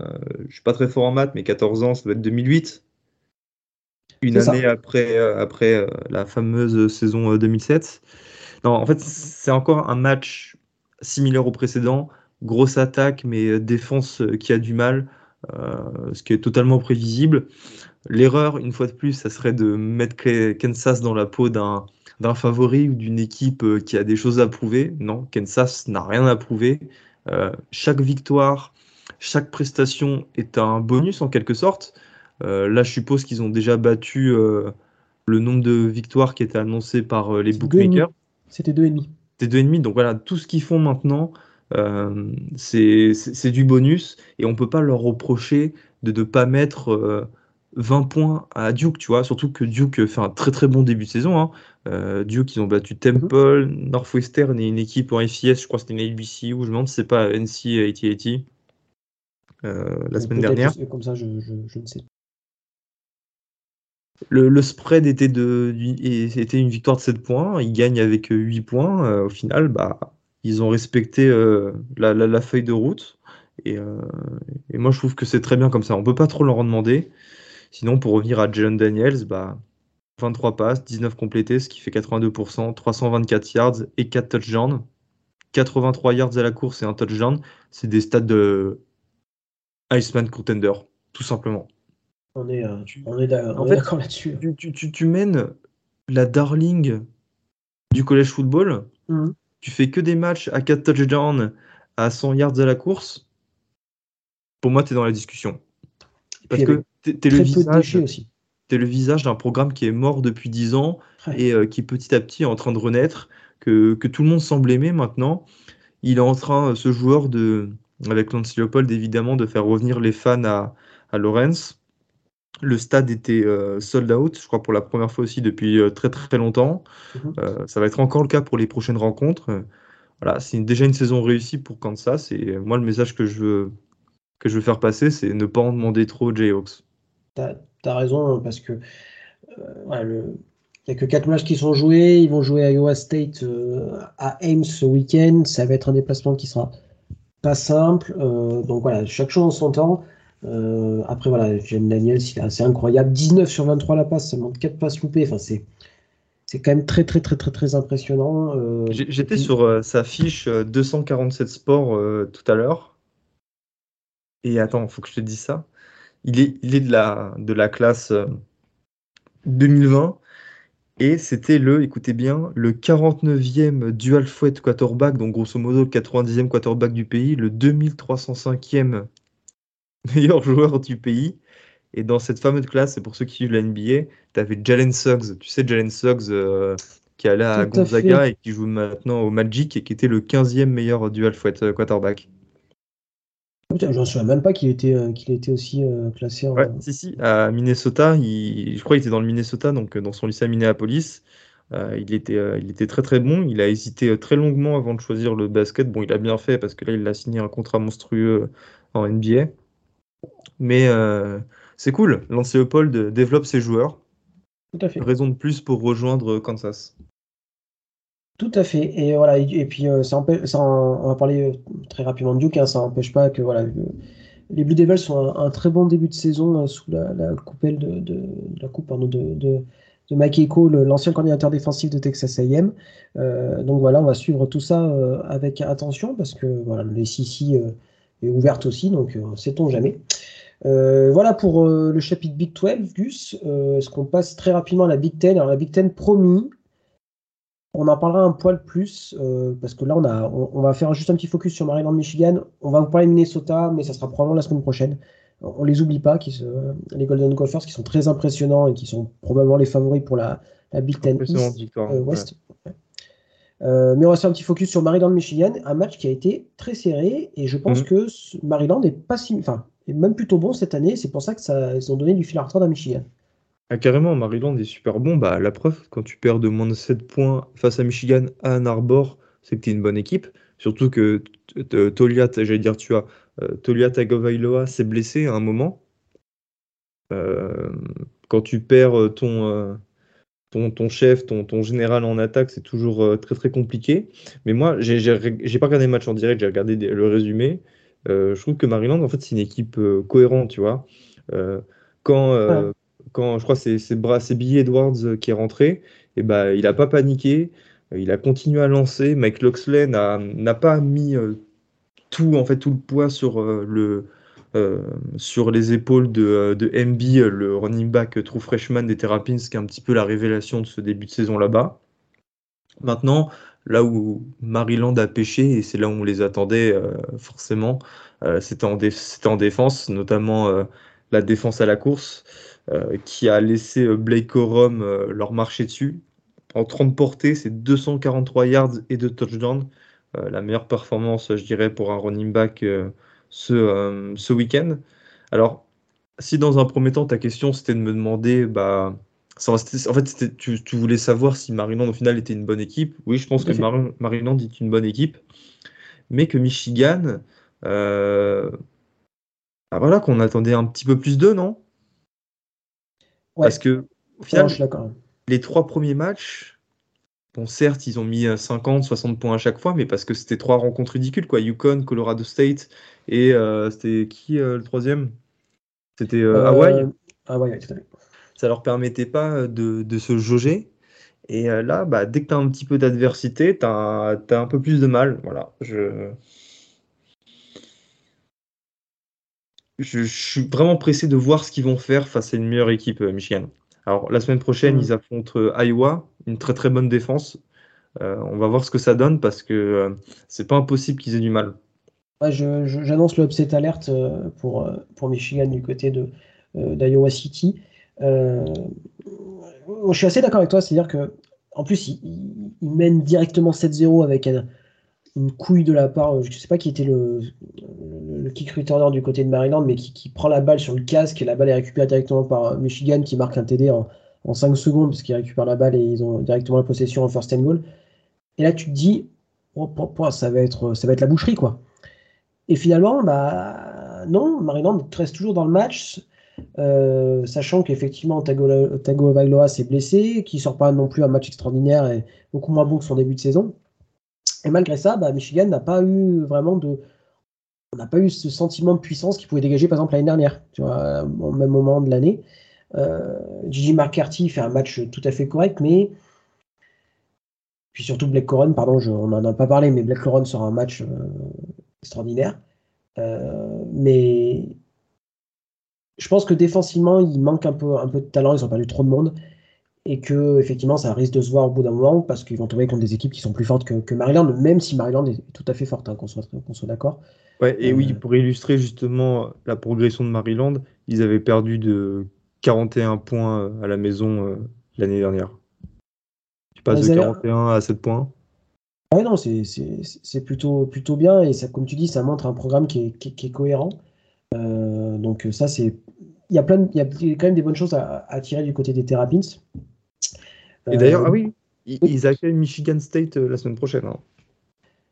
je suis pas très fort en maths, mais 14 ans, ça doit être 2008. Une année après, après la fameuse saison 2007. Non, en fait, c'est encore un match similaire au précédent. Grosse attaque, mais défense qui a du mal, ce qui est totalement prévisible. L'erreur, une fois de plus, ça serait de mettre Kansas dans la peau d'un d'un favori ou d'une équipe qui a des choses à prouver. Non, Kansas n'a rien à prouver. chaque victoire, chaque prestation est un bonus en quelque sorte. Euh, là, je suppose qu'ils ont déjà battu euh, le nombre de victoires qui était annoncé par euh, les bookmakers. C'était 2,5. C'était 2,5. Donc voilà, tout ce qu'ils font maintenant, c'est du bonus. Et on ne peut pas leur reprocher de ne pas mettre 20 points à Duke, tu vois. Surtout que Duke fait un très très bon début de saison. Hein. Duke, ils ont battu Temple, Northwestern et une équipe en FCS, je crois que c'était une ABC, ou je me demande si c'est pas NC 8080 la semaine dernière. Comme ça, je, je ne sais Le, spread était, de, une victoire de 7 points. Ils gagnent avec 8 euh, points. Euh, au final, bah, ils ont respecté euh, la, feuille de route. Et, moi, je trouve que c'est très bien comme ça. On peut pas trop leur en demander. Sinon, pour revenir à Jalen Daniels, bah, 23 passes, 19 complétés, ce qui fait 82%, 324 yards et 4 touchdowns. 83 yards à la course et un touchdown. C'est des stats de Iceman Contender, tout simplement. On est, euh, on est d'accord là-dessus. Tu, tu, tu, mènes la darling du collège football. Mmh. Tu fais que des matchs à 4 touchdowns à 100 yards à la course. Pour moi, tu es dans la discussion. Parce que tu es, le visage. Aussi. Es le visage d'un programme qui est mort depuis 10 ans et euh, qui petit à petit est en train de renaître, que, que, tout le monde semble aimer maintenant. Il est en train, ce joueur, de, avec Lance Leopold, évidemment, de faire revenir les fans à, à Lawrence. Le stade était euh, sold out, je crois pour la première fois aussi depuis euh, très très longtemps. Mhm. Euh, ça va être encore le cas pour les prochaines rencontres. voilà, c'est déjà une saison réussie pour Kansas et moi le message que je veux, que je veux faire passer, c'est ne pas en demander trop aux Jayhawks. Tu as, raison hein, parce que il n'y a que 4 matchs qui sont joués. Ils vont jouer à Iowa State à Ames ce week-end. Ça va être un déplacement qui sera pas simple. donc voilà, chaque chose en son temps. Euh, après, voilà, James Daniels, il est assez incroyable. 19 sur 23 la passe, seulement 4 passes loupées. Enfin, c'est. C'est quand même très très très très très impressionnant. Euh, j'étais sur euh, sa fiche 247 sports tout à l'heure. Et attends, il faut que je te dise ça. Il est, il est de, la, de la classe 2020. Et c'était le, écoutez bien, le 49e dual fouet quarterback, donc grosso modo le 90e quarterback du pays, le 2305e meilleur joueur du pays. Et dans cette fameuse classe, c'est pour ceux qui suivent la NBA, tu avais Jalen Suggs. Tu sais, Jalen Suggs euh, qui allait à Gonzaga et qui joue maintenant au Magic et qui était le 15e meilleur dual fouet euh, quarterback. Je ne souviens même pas qu'il était, euh, qu'il était aussi classé en. Ouais, si, si, à Minnesota, je crois qu'il était dans le Minnesota, donc dans son lycée à Minneapolis. il, était, il était très très bon. Il a hésité très longuement avant de choisir le basket. Bon, il a bien fait parce que là, il a signé un contrat monstrueux en NBA. Mais euh, c'est cool. Lance Leopold développe ses joueurs. Tout à fait. Raison de plus pour rejoindre Kansas. Tout à fait. Et voilà. Et, puis euh, ça, on va parler euh, très rapidement de Duke. Hein, ça n'empêche pas que voilà. les Blue Devils sont un, très bon début de saison sous la, coupelle de, la coupe de, de, de Mike Echo, l'ancien coordinateur défensif de Texas A&M. donc voilà, on va suivre tout ça avec attention parce que voilà, le SEC est ouverte aussi, donc sait-on jamais. Euh, voilà pour euh, le chapitre Big 12, Gus. Euh, est-ce qu'on passe très rapidement à la Big 10 Alors la Big 10, promis, on en parlera un poil plus, parce que là, on, a, on, va faire juste un petit focus sur Maryland, Michigan. On va vous parler de Minnesota, mais ça sera probablement la semaine prochaine. On les oublie pas, qui se, les Golden Gophers, qui sont très impressionnants et qui sont probablement les favoris pour la, la Big 10 West. Mais on va faire un petit focus sur Maryland, Michigan, un match qui a été très serré, et je pense mhm. que Maryland n'est pas si... Enfin, est même plutôt bon cette année. C'est pour ça qu'ils ont donné du fil à retordre à Michigan. Ah, carrément, Maryland est super bon. Bah, la preuve, quand tu perds de moins de 7 points face à Michigan à Ann Arbor, c'est que tu es une bonne équipe. Surtout que Toliat, j'allais dire, tu as euh, Toliat Agovailoa s'est blessé à un moment. Euh, quand tu perds euh, ton, ton, ton, chef, ton, ton général en attaque, c'est toujours très très compliqué. Mais moi, j'ai pas regardé le match en direct, j'ai regardé le résumé. Euh, je trouve que Maryland, en fait, c'est une équipe euh, cohérente, tu vois. Euh, quand, quand je crois que c'est Billy Edwards qui est rentré, et bah, il n'a pas paniqué, il a continué à lancer. Mike Loxley n'a pas mis tout, en fait, tout le poids sur, le, sur les épaules de, de MB, le running back true freshman des Terrapins, qui est un petit peu la révélation de ce début de saison là-bas. Maintenant, là où Maryland a pêché, et c'est là où on les attendait euh, forcément, euh, c'était en, en, défense, notamment euh, la défense à la course, qui a laissé Blake Corum leur marcher dessus. En 30 portées, c'est 243 yards et 2 touchdowns. la meilleure performance, je dirais, pour un running back ce, ce week-end. Alors, si dans un premier temps, ta question, c'était de me demander... Bah, en fait, tu, voulais savoir si Maryland au final était une bonne équipe. Oui, je pense que Maryland est une bonne équipe, mais que Michigan, euh, bah voilà, qu'on attendait un petit peu plus d'eux, non? Parce que au final, les trois premiers matchs, bon, certes, ils ont mis 50, euh, 60 points à chaque fois, mais parce que c'était trois rencontres ridicules, quoi. Yukon, Colorado State et euh, c'était qui le troisième? C'était Hawaii. Hawaii, tout à fait ça leur permettait pas de, se jauger. Et euh, là, bah, dès que tu as un petit peu d'adversité, tu as, un peu plus de mal. Voilà, je... Je, suis vraiment pressé de voir ce qu'ils vont faire face à une meilleure équipe euh, Michigan. Alors, la semaine prochaine, ils affrontent euh, Iowa, une très très bonne défense. on va voir ce que ça donne parce que c'est pas impossible qu'ils aient du mal. J'annonce le upset alerte pour, pour Michigan du côté d'Iowa City. Euh, je suis assez d'accord avec toi, c'est-à-dire que en plus, il, mène directement 7-0 avec une couille de la part, je ne sais pas qui était le, kick returner du côté de Maryland, mais qui, prend la balle sur le casque et la balle est récupérée directement par Michigan qui marque un TD en, en 5 secondes puisqu'ils récupèrent la balle et ils ont directement la possession en first and goal. Et là, tu te dis, oh, ça, va être, ça va être la boucherie, quoi. Et finalement, bah, non, Maryland reste toujours dans le match. Euh, sachant qu'effectivement Tago, Tago Vailoa s'est blessé, qui sort pas non plus un match extraordinaire et beaucoup moins bon que son début de saison. Et malgré ça, bah, Michigan n'a pas eu vraiment de. On n'a pas eu ce sentiment de puissance qu'il pouvait dégager par exemple l'année dernière, tu vois, au même moment de l'année. Euh, Gigi McCarthy fait un match tout à fait correct, mais. Puis surtout Black Coron, pardon, on n'en a pas parlé, mais Black Coron sort un match euh, extraordinaire. mais je pense que défensivement, il manque un peu, un peu de talent, ils ont perdu trop de monde. Et que effectivement, ça risque de se voir au bout d'un moment parce qu'ils vont tomber contre des équipes qui sont plus fortes que, Maryland, même si Maryland est tout à fait forte, hein, qu'on soit, soit d'accord. Ouais, et oui, euh, pour illustrer justement la progression de Maryland, ils avaient perdu de 41 points à la maison euh, l'année dernière. Tu passes de 41 à 7 points. Ouais, non, c'est plutôt, plutôt bien et ça, comme tu dis, ça montre un programme qui est, qui est cohérent. Euh, donc ça, c'est il y a plein, il y a quand même des bonnes choses à, tirer du côté des Terrapins. Et d'ailleurs, euh, ah oui, ils, accueillent Michigan State euh, la semaine prochaine. Hein.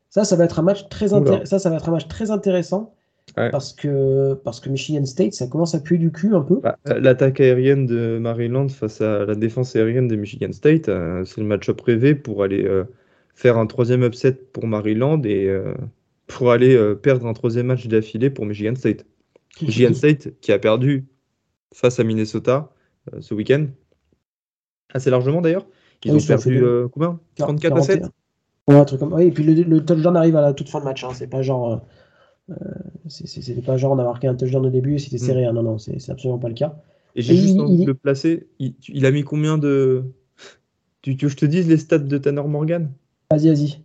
Ça, ça va être un match très ça, ça va être un match très intéressant. Parce, que, parce que Michigan State, ça commence à puer du cul un peu. Bah, l'attaque aérienne de Maryland face à la défense aérienne de Michigan State, c'est le match-up rêvé pour aller faire un troisième upset pour Maryland et pour aller perdre un troisième match d'affilée pour Michigan State. Michigan State qui a perdu face à Minnesota euh, ce week-end. Assez largement d'ailleurs. Ils ont perdu euh, combien? 34 à 7 Ouais, un truc comme... Oui, et puis le, le, touchdown arrive à la toute fin de match. Hein. C'est pas genre. Euh, c'est pas genre on a marqué un touchdown au début et c'était mm. serré. Hein. Non, non, c'est absolument pas le cas. Et j'ai juste envie de le placer. Il, a mis combien de. Tu, veux que je te dise les stats de Tanner Morgan? Vas-y, vas-y.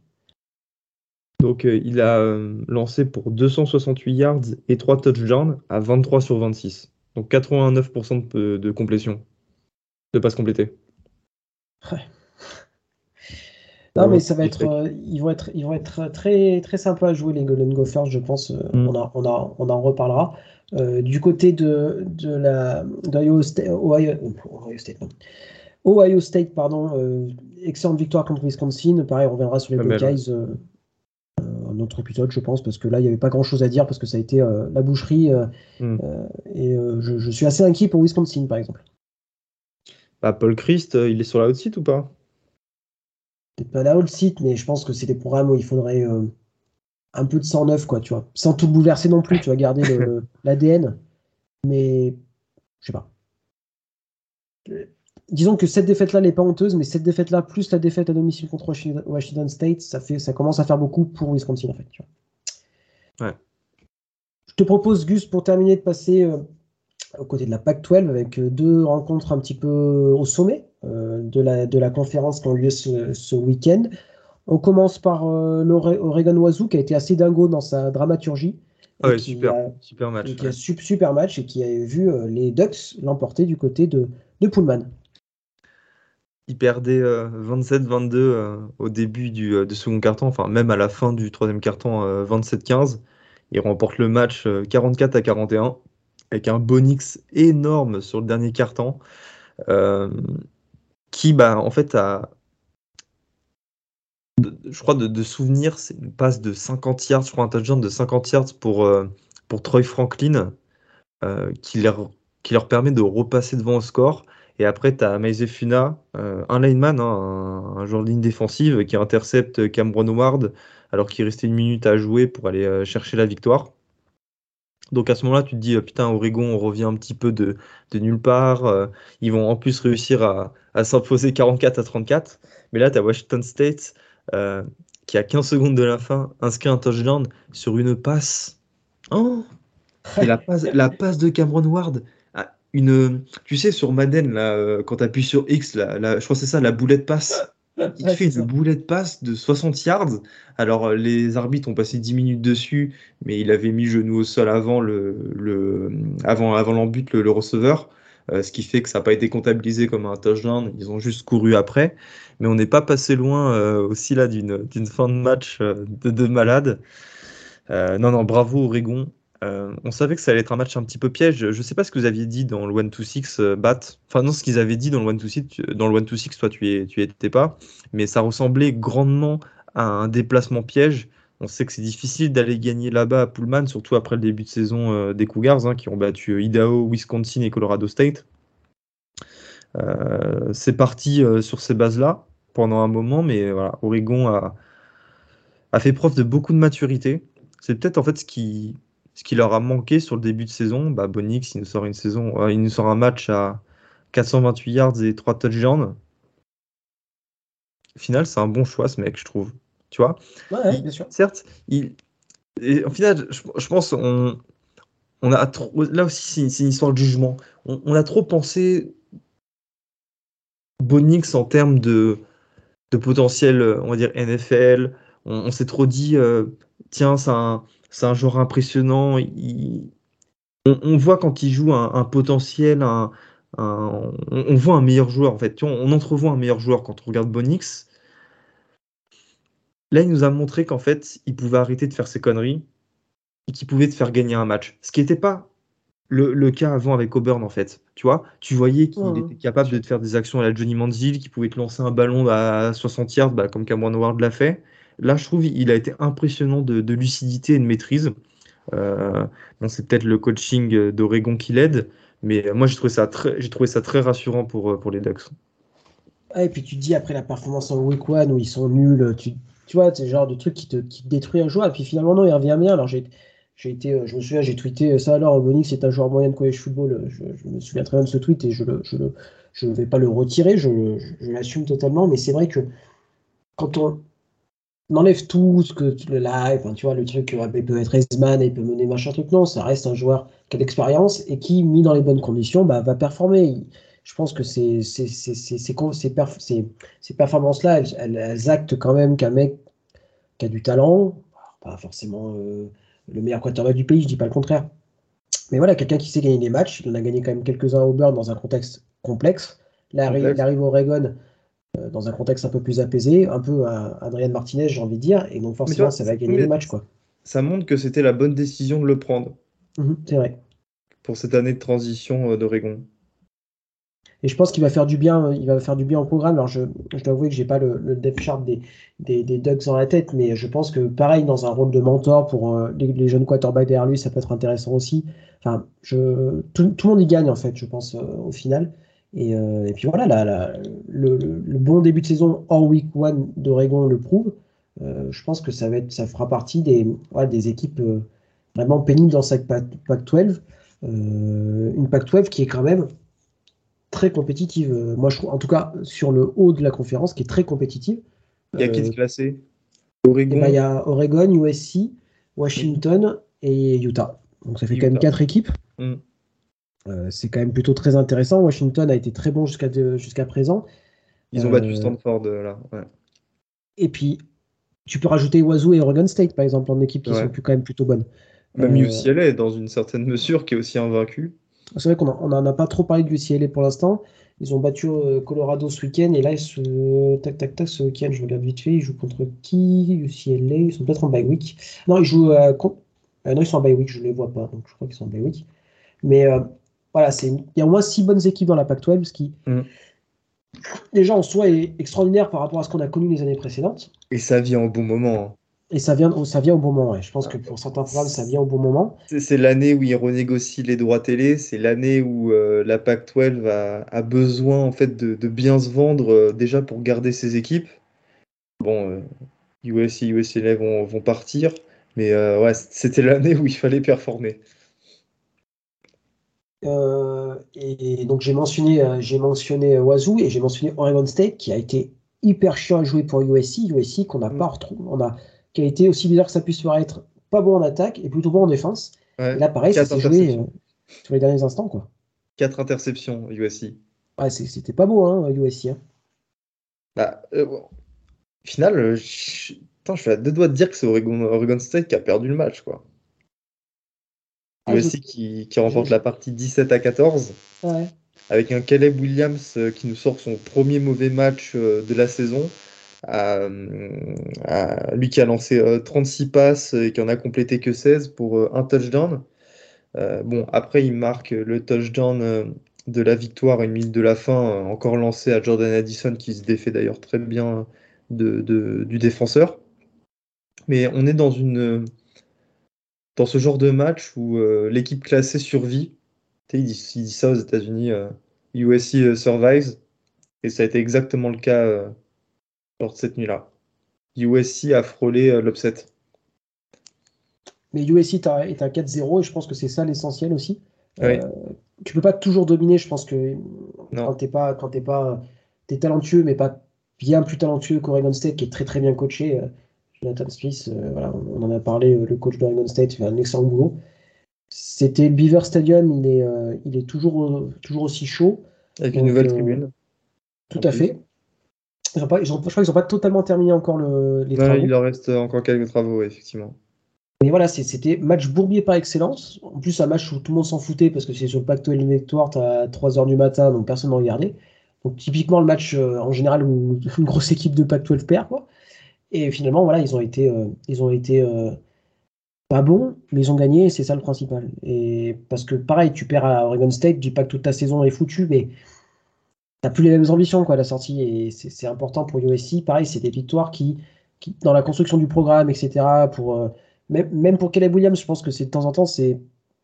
Donc, euh, il a euh, lancé pour 268 yards et 3 touchdowns à 23 sur 26. Donc, 89% de, complétion, de passes complétées. Ouais. Non, mais ça va être, euh, ils vont être, ils vont être très, très sympas à jouer les Golden Gophers, je pense. Mm. On, on, on, en reparlera. du côté de, de la d'Ohio State, Ohio, State, Ohio State, pardon, excellente victoire contre Wisconsin. Pareil, on reviendra sur les Buckeyes un autre épisode, je pense, parce que là, il n'y avait pas grand-chose à dire, parce que ça a été euh, la boucherie. Euh, hmm. euh, et je, suis assez inquiet pour Wisconsin, par exemple. Bah, Paul Christ, il est sur la haute site ou pas? Peut-être pas la haute site, mais je pense que c'est des programmes où il faudrait un peu de sang neuf, quoi, tu vois. Sans tout bouleverser non plus, tu vas garder l'ADN. Mais je sais pas. Disons que cette défaite-là n'est pas honteuse, mais cette défaite-là, plus la défaite à domicile contre Washington State, ça, fait, ça commence à faire beaucoup pour Wisconsin, en fait. Ouais. Je te propose, Gus, pour terminer, de passer euh, aux côtés de la PAC-12 avec euh, deux rencontres un petit peu au sommet euh, de, la, de la conférence qui ont lieu ce, week-end. On commence par l'Oregon Wazoo qui a été assez dingo dans sa dramaturgie. Ah ouais, super, super match. Qui a super match et qui a vu les Ducks l'emporter du côté de, de Pullman. Ils perdaient 27-22 euh, euh, au début du, euh, second carton, enfin même à la fin du troisième carton, 27-15. Ils remportent le match 44 à 41 avec un bonix énorme sur le dernier carton qui, bah, en fait, a, je crois, de, souvenir, c'est une passe de 50 yards, je crois, un touchdown de 50 yards pour, pour Troy Franklin, qui, leur, qui leur permet de repasser devant au score. Et après, tu as Maise Funa, euh, un lineman, hein, un, joueur de ligne défensive qui intercepte Cameron Howard alors qu'il restait une minute à jouer pour aller euh, chercher la victoire. Donc à ce moment-là, tu te dis, euh, putain, Oregon, on revient un petit peu de, nulle part. ils vont en plus réussir à, s'imposer 44 à 34. Mais là, tu as Washington State qui, a 15 secondes de la fin, inscrit un touchdown sur une passe. Oh Et la passe, la passe de Cameron Ward une. Tu sais, sur Madden, là, euh, quand tu appuies sur X, là, je crois que c'est ça, la boulette passe. Il fait une boulette passe de 60 yards. Alors, euh, les arbitres ont passé 10 minutes dessus, mais il avait mis genou au sol avant le, le avant, avant l'embut, le, receveur. Euh, ce qui fait que ça n'a pas été comptabilisé comme un touchdown. Ils ont juste couru après. Mais on n'est pas passé loin aussi là d'une fin de match de, de malade. non, non, bravo Oregon. Euh, on savait que ça allait être un match un petit peu piège. Je ne sais pas ce que vous aviez dit dans le 1-2-6 euh, bat. Enfin, non, ce qu'ils avaient dit dans le 1-2-6, dans le 1-2-6, toi, tu y, tu étais pas. Mais ça ressemblait grandement à un déplacement piège. On sait que c'est difficile d'aller gagner là-bas à Pullman, surtout après le début de saison euh, des Cougars, hein, qui ont battu Idaho, Wisconsin et Colorado State. c'est parti sur ces bases-là pendant un moment, mais voilà, Oregon a fait preuve de beaucoup de maturité. C'est peut-être en fait ce qui, ce qui leur a manqué sur le début de saison, bah, Bonix, il nous sort une saison, euh, il nous sort un match à 428 yards et 3 touchdowns. Au final, c'est un bon choix, ce mec, je trouve. Tu vois? Ouais, bien sûr. Certes, il, et au final, je, pense on, on a trop, là aussi, c'est une histoire de jugement. On, a trop pensé Bonix en termes de, de potentiel, on va dire NFL. On, s'est trop dit, euh, tiens, c'est un c'est un joueur impressionnant. On, voit quand il joue un, potentiel, un, on, voit un meilleur joueur en fait. On, entrevoit un meilleur joueur quand on regarde Bonix. Là, il nous a montré qu'en fait, il pouvait arrêter de faire ses conneries et qu'il pouvait te faire gagner un match. Ce qui n'était pas le, cas avant avec Auburn en fait. Tu vois, tu voyais qu'il était capable de te faire des actions à la Johnny Manziel, qu'il pouvait te lancer un ballon à 60 yards, bah, comme Cameron Ward l'a fait. Là, je trouve il a été impressionnant de, lucidité et de maîtrise. Euh, c'est peut-être le coaching d'Oregon qui l'aide, mais moi j'ai trouvé ça très, j'ai trouvé ça très rassurant pour, euh, pour les Ducks. Ah, et puis tu dis après la performance en week one où ils sont nuls, tu, tu vois, c'est le genre de truc qui te, qui détruit un joueur. Et puis finalement non, il revient bien. Alors j'ai, j'ai été, euh, je me souviens, j'ai tweeté ça alors Bonix c'est un joueur moyen de college football. Je, me souviens très bien de ce tweet et je ne je, je vais pas le retirer, je, je l'assume totalement. Mais c'est vrai que quand on enlève tout ce que le live, tu vois, le truc, il peut être Heisman, il peut mener machin truc. Non, ça reste un joueur qui a l'expérience et qui, mis dans les bonnes conditions, bah, va performer. Je pense que ces, ces, ces, ces performances-là, elles, actent quand même qu'un mec qui a du talent, pas forcément euh, le meilleur quarterback du pays, je dis pas le contraire. Mais voilà, quelqu'un qui sait gagner des matchs, il en a gagné quand même quelques-uns au Burn dans un contexte complexe. Là, il arrive au Oregon, dans un contexte un peu plus apaisé, un peu à Adrien Martinez, j'ai envie de dire, et donc forcément, ça va gagner les matchs. Quoi. Ça montre que c'était la bonne décision de le prendre. Mhm, c'est vrai. Pour cette année de transition euh, d'Oregon. Et je pense qu'il va faire du bien, il va faire du bien au programme. Alors je, je dois avouer que j'ai pas le, le depth chart des, des, des, Ducks dans la tête, mais je pense que pareil, dans un rôle de mentor pour euh, les, jeunes quarterbacks derrière lui, ça peut être intéressant aussi. Enfin, je, tout, tout le monde y gagne en fait, je pense, au final. Euh, et, puis voilà, le, bon début de saison en week one d'Oregon le prouve. Euh, je pense que ça, va être, ça fera partie des, des équipes euh, vraiment pénibles dans cette Pac-12. une Pac-12 qui est quand même très compétitive. Moi, je trouve, en tout cas, sur le haut de la conférence, qui est très compétitive. Il y a qui de classé? Oregon. Eh ben, il y a Oregon, USC, Washington et Utah. Donc ça fait quand même quatre équipes. Mm. Euh, c'est quand même plutôt très intéressant. Washington a été très bon jusqu'à jusqu'à présent. Ils ont battu euh, Stanford là. Et puis, tu peux rajouter Wazoo et Oregon State, par exemple, en équipe qui sont plus, quand même plutôt bonnes. Même euh, UCLA, dans une certaine mesure, qui est aussi invaincu. C'est vrai qu'on n'en a pas trop parlé de UCLA pour l'instant. Ils ont battu Colorado ce week-end et là, ils tac, tac, tac, ce week-end, je regarde vite fait, ils jouent contre qui? UCLA, ils sont peut-être en bye week. Non, ils jouent contre euh, non, ils sont en bye week, je ne les vois pas, donc je crois qu'ils sont en bye week. Mais euh, voilà, il y a au moins six bonnes équipes dans la Pac-12, ce qui, mm. déjà en soi, est extraordinaire par rapport à ce qu'on a connu les années précédentes. Et ça vient au bon moment. Hein. Et ça vient, ça vient au bon moment. Je pense que pour certains programmes, ça vient au bon moment. C'est l'année où ils renégocient les droits télé. C'est l'année où euh, la Pac-12 a, besoin en fait de, bien se vendre déjà pour garder ses équipes. Bon, USC, USC vont, vont partir. Mais euh, ouais, c'était l'année où il fallait performer. Euh, et donc j'ai mentionné, euh, j'ai mentionné Wazoo et j'ai mentionné Oregon State qui a été hyper chiant à jouer pour USC, USC qu'on n'a mm. pas retrouvé, on a, qui a été aussi bizarre que ça puisse paraître, pas bon en attaque et plutôt bon en défense. là pareil, ça s'est joué sur les derniers instants quoi. Quatre interceptions USC. Ouais, c'était pas beau hein, USC. Hein. Bah, final, je je suis à deux doigts de dire que c'est Oregon, State qui a perdu le match, quoi. Aussi qui, remporte la partie 17 à 14. Avec un Caleb Williams euh, qui nous sort son premier mauvais match euh, de la saison. lui qui a lancé 36 euh, passes et qui en a complété que 16 pour un touchdown. bon, après, il marque le touchdown de la victoire une minute de la fin, encore lancé à Jordan Addison, qui se défait d'ailleurs très bien du défenseur. Mais on est dans une dans ce genre de match où euh, l'équipe classée survit. Il dit, ça aux États-Unis, USC euh, euh, survives, et ça a été exactement le cas lors de cette nuit-là. USC a frôlé l'upset. Mais USC est à 4-0 et je pense que c'est ça l'essentiel aussi. Oui. tu peux pas toujours dominer, je pense que quand t'es pas, quand t'es pas, es talentueux, mais pas bien plus talentueux qu'Oregon State, qui est très très bien coaché. Jonathan Smith, euh, voilà, on en a parlé, euh, le coach d'Oregon State fait un excellent boulot. C'était le Beaver Stadium, il est, euh, il est toujours, toujours aussi chaud. Avec une nouvelle tribune. Tout à fait. je crois qu'ils n'ont pas totalement terminé encore le, les travaux. Il leur reste encore quelques travaux, effectivement. Mais voilà, c'était match bourbier par excellence. En plus, un match où tout le monde s'en foutait parce que c'est sur le pacto Victoire, tu à 3h du matin, donc personne n'en regardait. Donc, typiquement, le match en général où une grosse équipe de Pac-12 perd. Quoi. Et finalement, voilà, ils ont été, euh, ils ont été euh, pas bons, mais ils ont gagné, c'est ça le principal. Et parce que pareil, tu perds à Oregon State, je dis pas que toute ta saison est foutue, mais t'as plus les mêmes ambitions quoi à la sortie, et c'est important pour USC. Pareil, c'est des victoires qui, qui, dans la construction du programme, etc. Pour euh, même, même, pour Caleb Williams, je pense que c'est de temps en temps c'est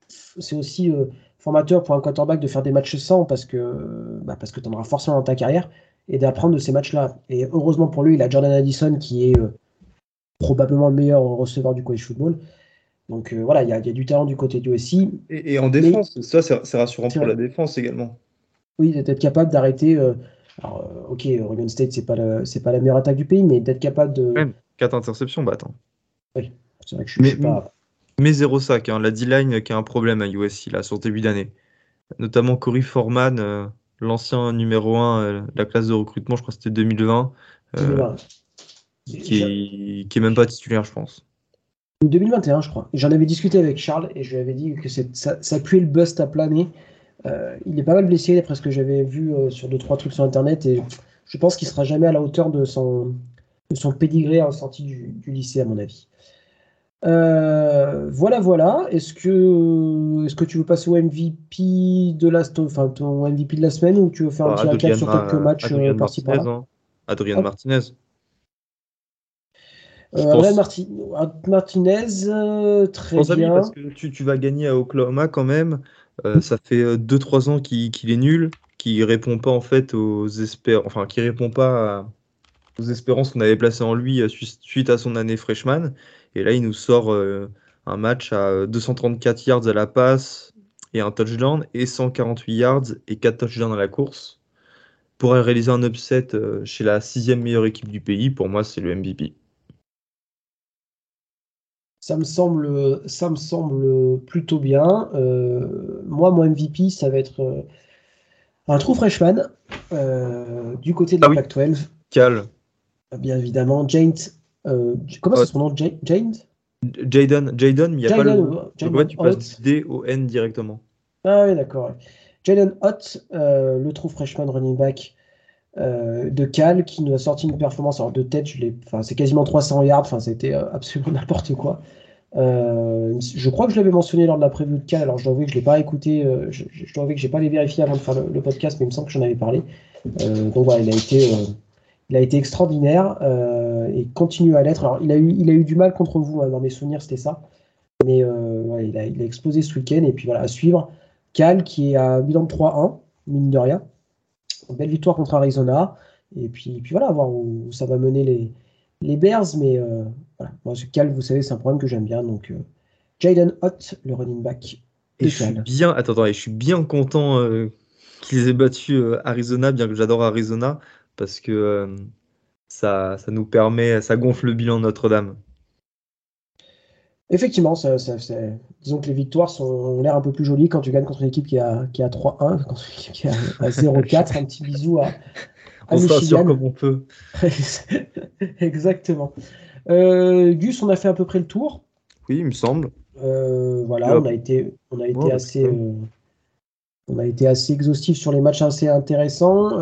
c'est aussi formateur pour un quarterback de faire des matchs sans parce que bah, parce que tu en auras forcément dans ta carrière et d'apprendre de ces matchs-là. Et heureusement pour lui, il a Jordan Addison qui est euh, probablement le meilleur receveur du college football. Donc euh, voilà, il y, a du talent du côté du aussi. Et, en défense, ça c'est rassurant pour la défense également. Oui, d'être capable d'arrêter. Euh, alors, ok, Oregon State, c'est pas, c'est pas la meilleure attaque du pays, mais d'être capable de. Même 4 interceptions, bah attends. Oui, c'est vrai que je, mais, suis pas. Mais zéro sac, hein, la D-line qui a un problème à USC là, sur le début d'année. Notamment Corey Foreman l'ancien numéro 1 euh, la classe de recrutement, je crois que c'était 2020, euh, qui, est, même pas titulaire, je pense. 2021, je crois. J'en avais discuté avec Charles et je lui avais dit que ça, ça puait le bust à planer. Euh, il est pas mal blessé d'après ce que j'avais vu sur deux trois trucs sur internet et je pense qu'il sera jamais à la hauteur de son, de son pédigré en sortie du lycée à mon avis. Euh, voilà, voilà. Est-ce que, est-ce que tu veux passer au MVP de la, enfin, ton MVP de la semaine ou tu veux faire un bah, petit sur quelques matchs euh, par-ci par-là hein. Adrien Martinez. Euh, Martinez, euh, très bien. parce que tu, tu, vas gagner à Oklahoma quand même. ça fait 2-3 ans qu'il est nul, qu'il répond pas en fait aux espérances, enfin qui répond pas aux espérances qu'on avait placées en lui suite à son année freshman. Et là, il nous sort euh, un match à 234 yards à la passe et un touchdown et 148 yards et 4 touchdowns à la course. Pour réaliser un upset chez la sixième meilleure équipe du pays, pour moi, c'est le MVP. Ça me semble, ça me semble plutôt bien. moi, mon MVP, ça va être un trou freshman euh, du côté de la ah Pac-12. Cal. Bien évidemment, Jane. Euh, comment c'est son nom Jane Jaden, Jaden, mais il n'y a pas le. Pourquoi tu passes D-O-N directement Ah oui, d'accord. Jaden Hott, euh, le trou freshman running back de Cal, qui nous a sorti une performance. Alors, de tête, enfin, c'est quasiment 300 yards, enfin, c'était absolument n'importe quoi. Euh, je crois que je l'avais mentionné lors de la prévue de Cal, alors je dois avouer que je ne l'ai pas écouté, euh, je, dois avouer que je n'ai pas les vérifié avant de faire le, podcast, mais il me semble que j'en avais parlé. Euh, donc voilà, il a été, il a été extraordinaire et continue à l'être. Alors il a, eu, il a eu du mal contre vous, hein, dans mes souvenirs c'était ça, mais il, a, il, a, explosé ce week-end et puis voilà, à suivre. Cal qui est à bilan de 3-1, mine de rien. belle victoire contre Arizona. Et puis, puis voilà, voir où ça va mener les, les Bears, mais euh, voilà. Moi, ce Cal, vous savez, c'est un programme que j'aime bien. Donc, euh, Jaden Hott, le running back. Et je suis bien, attends, je suis bien content euh, qu'ils aient battu Arizona, bien que j'adore Arizona, parce que ça, ça nous permet, ça gonfle le bilan Notre-Dame. Effectivement, ça, disons que les victoires sont, ont l'air un peu plus jolies quand tu gagnes contre une équipe qui a, qui a 3-1, contre une équipe qui a, 0-4. un petit bisou à, on s'assure comme on peut. Exactement. Euh, Gus, on a fait à peu près le tour. Oui, il me semble. Euh, voilà, on a été, on a été assez, euh, on a été assez exhaustif sur les matchs assez intéressants.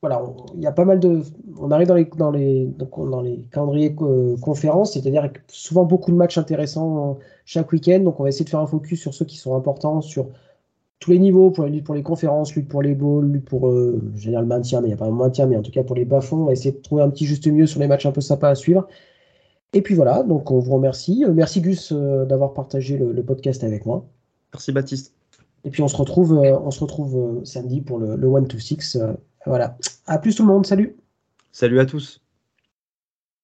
voilà, il y a pas mal de, on arrive dans les, dans les, dans les calendriers conférences, c'est-à-dire souvent beaucoup de matchs intéressants chaque week-end. Donc, on va essayer de faire un focus sur ceux qui sont importants, sur tous les niveaux, pour les, pour les conférences, lutte pour les bowls, lutte pour euh, le maintien, mais il n'y a pas un maintien, mais en tout cas pour les bas-fonds, on va essayer de trouver un petit juste milieu sur les matchs un peu sympas à suivre. Et puis voilà, donc on vous remercie. Euh, merci Gus euh, d'avoir partagé le, podcast avec moi. Merci Baptiste. Et puis on se retrouve, euh, on se retrouve samedi pour le, le 1 to 6. voilà. À plus tout le monde, salut. Salut à tous.